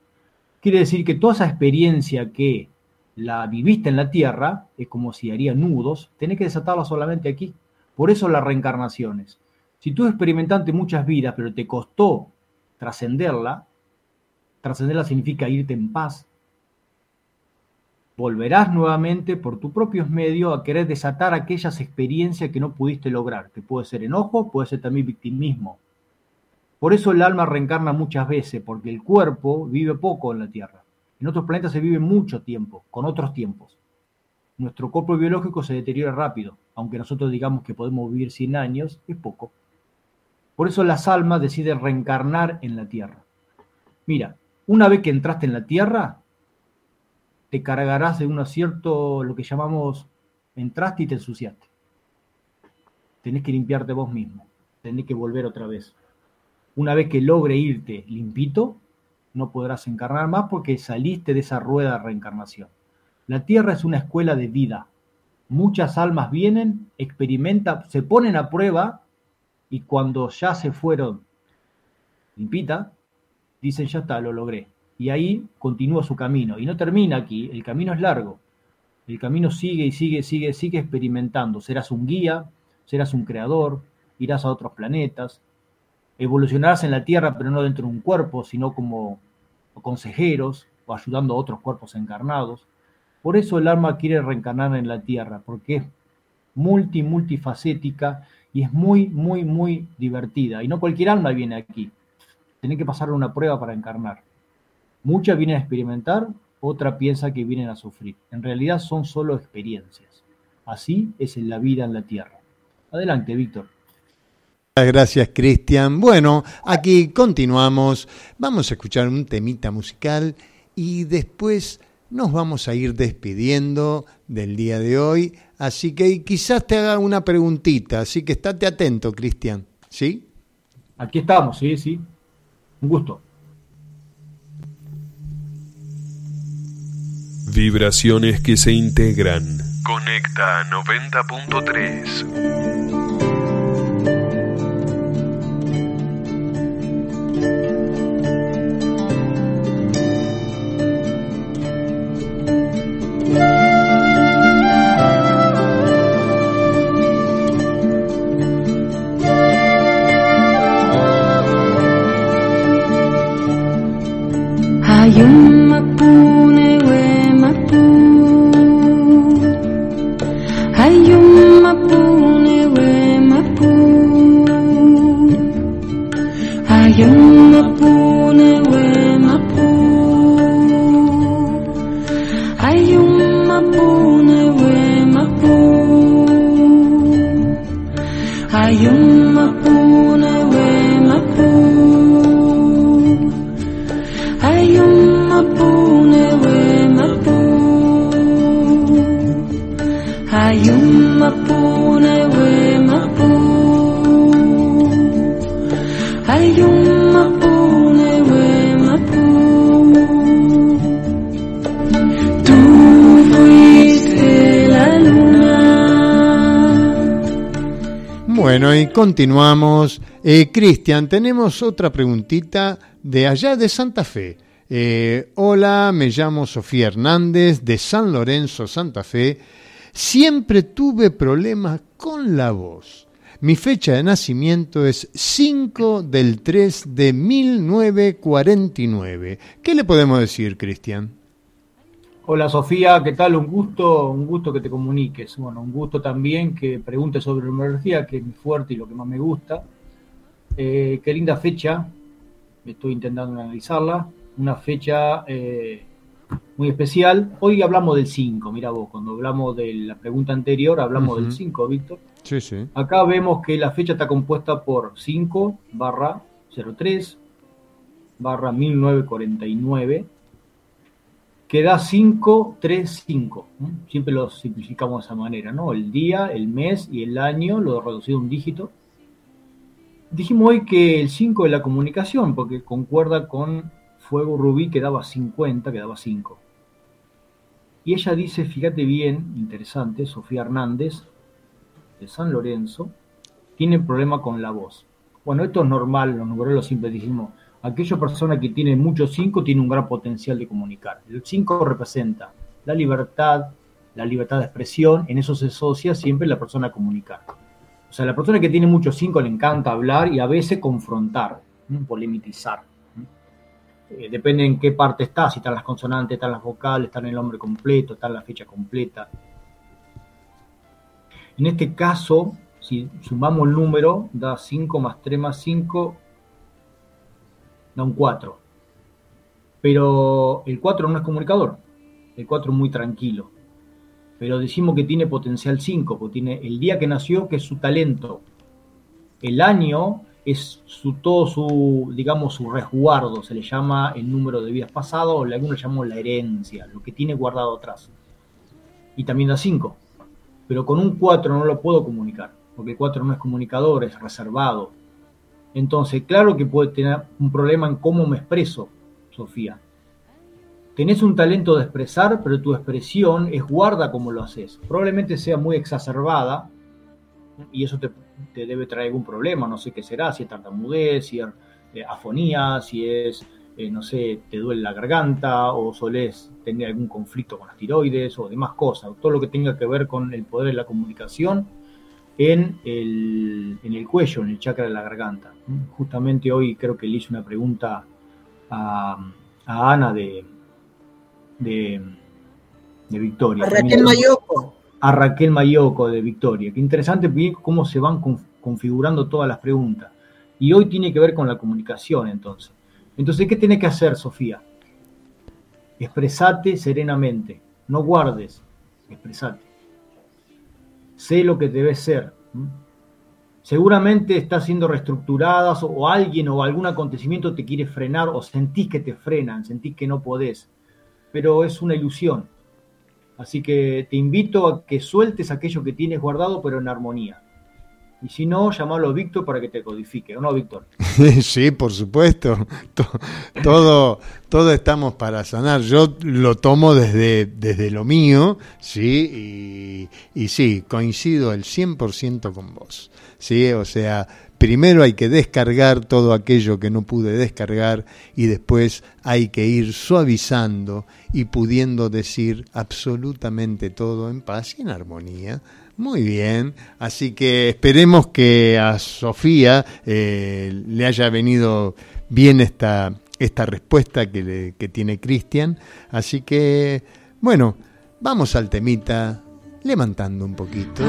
S5: Quiere decir que toda esa experiencia que la viviste en la tierra, es como si haría nudos, tenés que desatarla solamente aquí. Por eso las reencarnaciones. Si tú experimentaste muchas vidas, pero te costó trascenderla, trascenderla significa irte en paz, volverás nuevamente por tus propios medios a querer desatar aquellas experiencias que no pudiste lograr, que puede ser enojo, puede ser también victimismo. Por eso el alma reencarna muchas veces, porque el cuerpo vive poco en la Tierra. En otros planetas se vive mucho tiempo, con otros tiempos. Nuestro cuerpo biológico se deteriora rápido, aunque nosotros digamos que podemos vivir 100 años, es poco. Por eso las almas deciden reencarnar en la tierra. Mira, una vez que entraste en la tierra, te cargarás de un cierto, lo que llamamos, entraste y te ensuciaste. Tenés que limpiarte vos mismo, tenés que volver otra vez. Una vez que logre irte limpito, no podrás encarnar más porque saliste de esa rueda de reencarnación. La tierra es una escuela de vida. Muchas almas vienen, experimentan, se ponen a prueba y cuando ya se fueron limpita, dicen ya está, lo logré. Y ahí continúa su camino. Y no termina aquí, el camino es largo. El camino sigue y sigue, sigue, sigue experimentando. Serás un guía, serás un creador, irás a otros planetas, evolucionarás en la Tierra, pero no dentro de un cuerpo, sino como consejeros o ayudando a otros cuerpos encarnados. Por eso el alma quiere reencarnar en la Tierra, porque es multi, multifacética y es muy, muy, muy divertida. Y no cualquier alma viene aquí. Tiene que pasar una prueba para encarnar. Muchas vienen a experimentar, otra piensa que vienen a sufrir. En realidad son solo experiencias. Así es en la vida en la tierra. Adelante, Víctor.
S3: Gracias, Cristian. Bueno, aquí continuamos. Vamos a escuchar un temita musical y después nos vamos a ir despidiendo del día de hoy. Así que quizás te haga una preguntita, así que estate atento, Cristian. ¿Sí?
S5: Aquí estamos, sí, sí. Un gusto.
S2: Vibraciones que se integran.
S14: Conecta 90.3.
S3: continuamos. Eh, Cristian, tenemos otra preguntita de allá de Santa Fe. Eh, hola, me llamo Sofía Hernández de San Lorenzo, Santa Fe. Siempre tuve problemas con la voz. Mi fecha de nacimiento es 5 del 3 de 1949. ¿Qué le podemos decir, Cristian?
S5: Hola Sofía, ¿qué tal? Un gusto, un gusto que te comuniques. Bueno, un gusto también que preguntes sobre numerología, que es mi fuerte y lo que más me gusta. Eh, qué linda fecha, estoy intentando analizarla. Una fecha eh, muy especial. Hoy hablamos del 5, mira vos, cuando hablamos de la pregunta anterior, hablamos del 5, Víctor.
S3: Sí, sí.
S5: Acá vemos que la fecha está compuesta por 5 barra 03 barra 1949 que da 535. ¿no? Siempre lo simplificamos de esa manera, ¿no? El día, el mes y el año lo reducido a un dígito. Dijimos hoy que el 5 es la comunicación, porque concuerda con Fuego Rubí que daba 50, que daba 5. Y ella dice, fíjate bien, interesante, Sofía Hernández, de San Lorenzo, tiene problema con la voz. Bueno, esto es normal, los numerólogos siempre decimos, aquella persona que tiene mucho 5 tiene un gran potencial de comunicar. El 5 representa la libertad, la libertad de expresión, en eso se asocia siempre la persona a comunicar. O sea, la persona que tiene mucho 5 le encanta hablar y a veces confrontar. ¿m? Eh, depende en qué parte está, si están las consonantes, están las vocales, están el nombre completo, está en la fecha completa. En este caso, si sumamos el número, da 5 más 3 más 5, da un 4. Pero el 4 no es comunicador, el 4 es muy tranquilo. Pero decimos que tiene potencial 5, porque tiene el día que nació, que es su talento. El año es su, todo su, digamos, su resguardo, se le llama el número de vidas pasadas, o algunos le llamamos la herencia, lo que tiene guardado atrás. Y también da 5 pero con un 4 no lo puedo comunicar, porque el 4 no es comunicador, es reservado. Entonces, claro que puede tener un problema en cómo me expreso, Sofía. Tenés un talento de expresar, pero tu expresión es guarda como lo haces. Probablemente sea muy exacerbada y eso te, te debe traer algún problema, no sé qué será, si es tartamudez, si es eh, afonía, si es, eh, no sé, te duele la garganta o solés tener algún conflicto con las tiroides o demás cosas, todo lo que tenga que ver con el poder de la comunicación en el, en el cuello, en el chakra de la garganta. Justamente hoy creo que le hice una pregunta a, a Ana de, de, de Victoria.
S4: A Raquel Mayoco.
S5: A Raquel Mayoco de Victoria. Qué interesante cómo se van conf- configurando todas las preguntas. Y hoy tiene que ver con la comunicación, entonces. Entonces, ¿qué tiene que hacer, Sofía? Expresate serenamente. No guardes. Expresate. Sé lo que debes ser. Seguramente estás siendo reestructuradas o alguien o algún acontecimiento te quiere frenar o sentís que te frenan, sentís que no podés. Pero es una ilusión. Así que te invito a que sueltes aquello que tienes guardado, pero en armonía. Y si no, llamalo Víctor para que te codifique. ¿O no, Víctor?
S3: Sí, por supuesto. To- Todo, todo estamos para sanar. Yo lo tomo desde, desde lo mío, sí, y, y sí, coincido el 100% con vos. Sí, o sea, primero hay que descargar todo aquello que no pude descargar y después hay que ir suavizando y pudiendo decir absolutamente todo en paz y en armonía. Muy bien, así que esperemos que a Sofía eh, le haya venido bien esta, esta respuesta que, le- tiene Cristian. Así que, bueno, vamos al temita, levantando un poquito.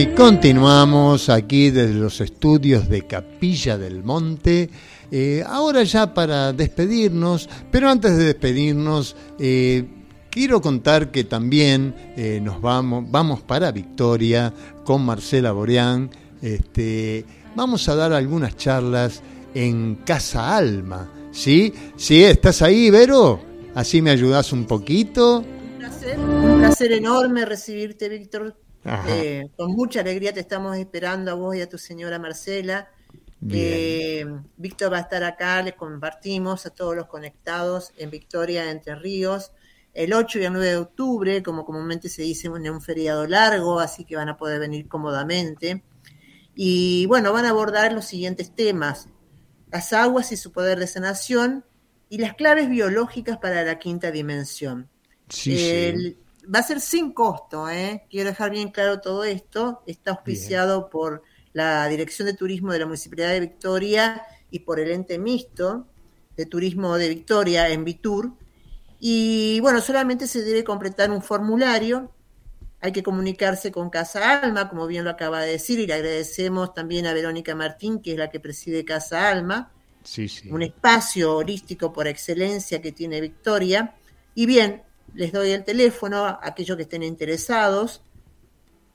S3: Y continuamos aquí desde los estudios de Capilla del Monte. Eh, ahora ya para despedirnos, pero antes de despedirnos, eh, quiero contar que también eh, nos vamos, vamos para Victoria con Marcela Boreán. Este, vamos a dar algunas charlas en Casa Alma. ¿Sí? ¿Sí? ¿Estás ahí, Vero? Así me ayudas un poquito.
S4: Un placer, un placer enorme recibirte, Víctor. Eh, con mucha alegría te estamos esperando a vos y a tu señora Marcela. Eh, Víctor va a estar acá, les compartimos a todos los conectados en Victoria, Entre Ríos, el 8 y el 9 de octubre, como comúnmente se dice, en un feriado largo, así que van a poder venir cómodamente. Y bueno, van a abordar los siguientes temas, las aguas y su poder de sanación y las claves biológicas para la quinta dimensión.
S3: Sí, sí.
S4: Va a ser sin costo, ¿eh? quiero dejar bien claro todo esto. Está auspiciado por la Dirección de Turismo de la Municipalidad de Victoria y por el ente mixto de Turismo de Victoria en Vitur. Y bueno, solamente se debe completar un formulario. Hay que comunicarse con Casa Alma, como bien lo acaba de decir, y le agradecemos también a Verónica Martín, que es la que preside Casa Alma
S3: Sí, sí.
S4: un espacio holístico por excelencia que tiene Victoria. Y bien, les doy el teléfono a aquellos que estén interesados.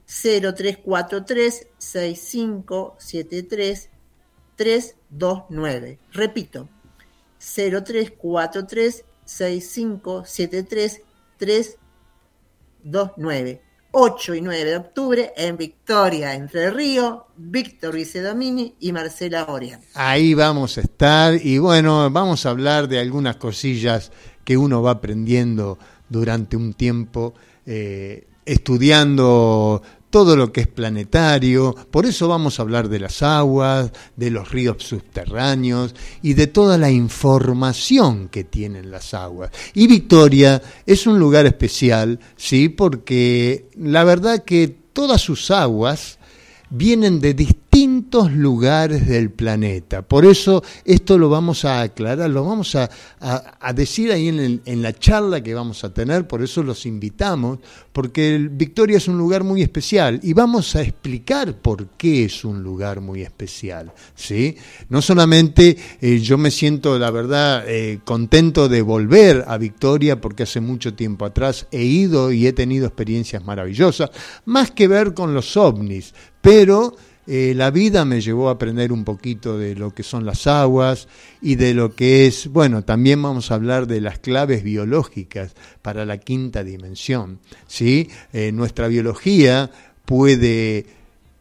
S4: 0343 6573 329. Repito, 0343 6573 329. 8 y 9 de octubre en Victoria, Entre Ríos, Víctor Vicedomini y Marcela Orián.
S3: Ahí vamos a estar y bueno, vamos a hablar de algunas cosillas que uno va aprendiendo durante un tiempo eh, estudiando todo lo que es planetario, por eso vamos a hablar de las aguas, de los ríos subterráneos y de toda la información que tienen las aguas. Y Victoria es un lugar especial, sí, porque la verdad que todas sus aguas vienen de distintos lugares del planeta. Por eso esto lo vamos a aclarar, lo vamos a, a- decir ahí en, el- en la charla que vamos a tener, por eso los invitamos, porque Victoria es un lugar muy especial y vamos a explicar por qué es un lugar muy especial. ¿sí? No solamente eh, yo me siento, la verdad, eh, contento de volver a Victoria, porque hace mucho tiempo atrás he ido y he tenido experiencias maravillosas, más que ver con los ovnis, pero eh, la vida me llevó a aprender un poquito de lo que son las aguas y de lo que es, bueno, también vamos a hablar de las claves biológicas para la quinta dimensión. ¿sí? Eh, nuestra biología puede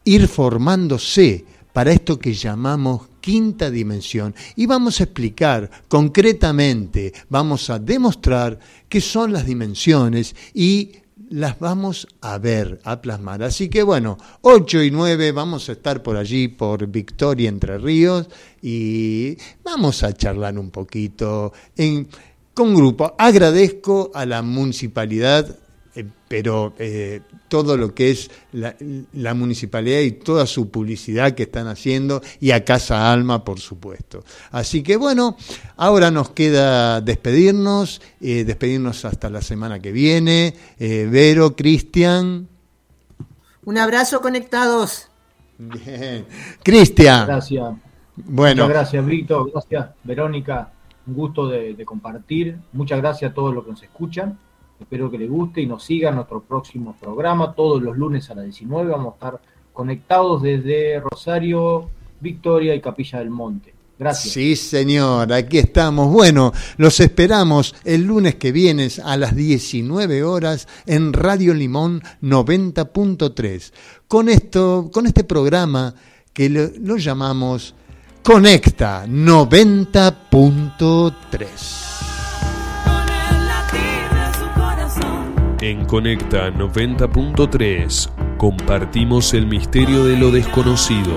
S3: ir formándose para esto que llamamos quinta dimensión. Y vamos a explicar concretamente, vamos a demostrar qué son las dimensiones y las vamos a ver, a plasmar. Así que bueno, 8 y 9 vamos a estar por allí, por Victoria Entre Ríos, y vamos a charlar un poquito en, con grupo. Agradezco a la municipalidad eh, pero eh, todo lo que es la, la municipalidad y toda su publicidad que están haciendo y a Casa Alma, por supuesto. Así que bueno, ahora nos queda despedirnos, eh, despedirnos hasta la semana que viene. Eh, Vero, Cristian.
S4: Un abrazo conectados.
S3: Bien. Cristian.
S5: Gracias.
S3: Bueno.
S5: Muchas gracias, Víctor. Gracias, Verónica. Un gusto de, de compartir. Muchas gracias a todos los que nos escuchan. Espero que les guste y nos sigan nuestro próximo programa. Todos los lunes a las 19 vamos a estar conectados desde Rosario, Victoria y Capilla del Monte. Gracias.
S3: Sí, señor, aquí estamos. Bueno, los esperamos el lunes que viene a las 19 horas en Radio Limón 90.3. Con esto, con este programa que lo llamamos Conecta 90.3.
S2: En Conecta 90.3 compartimos el misterio de lo desconocido.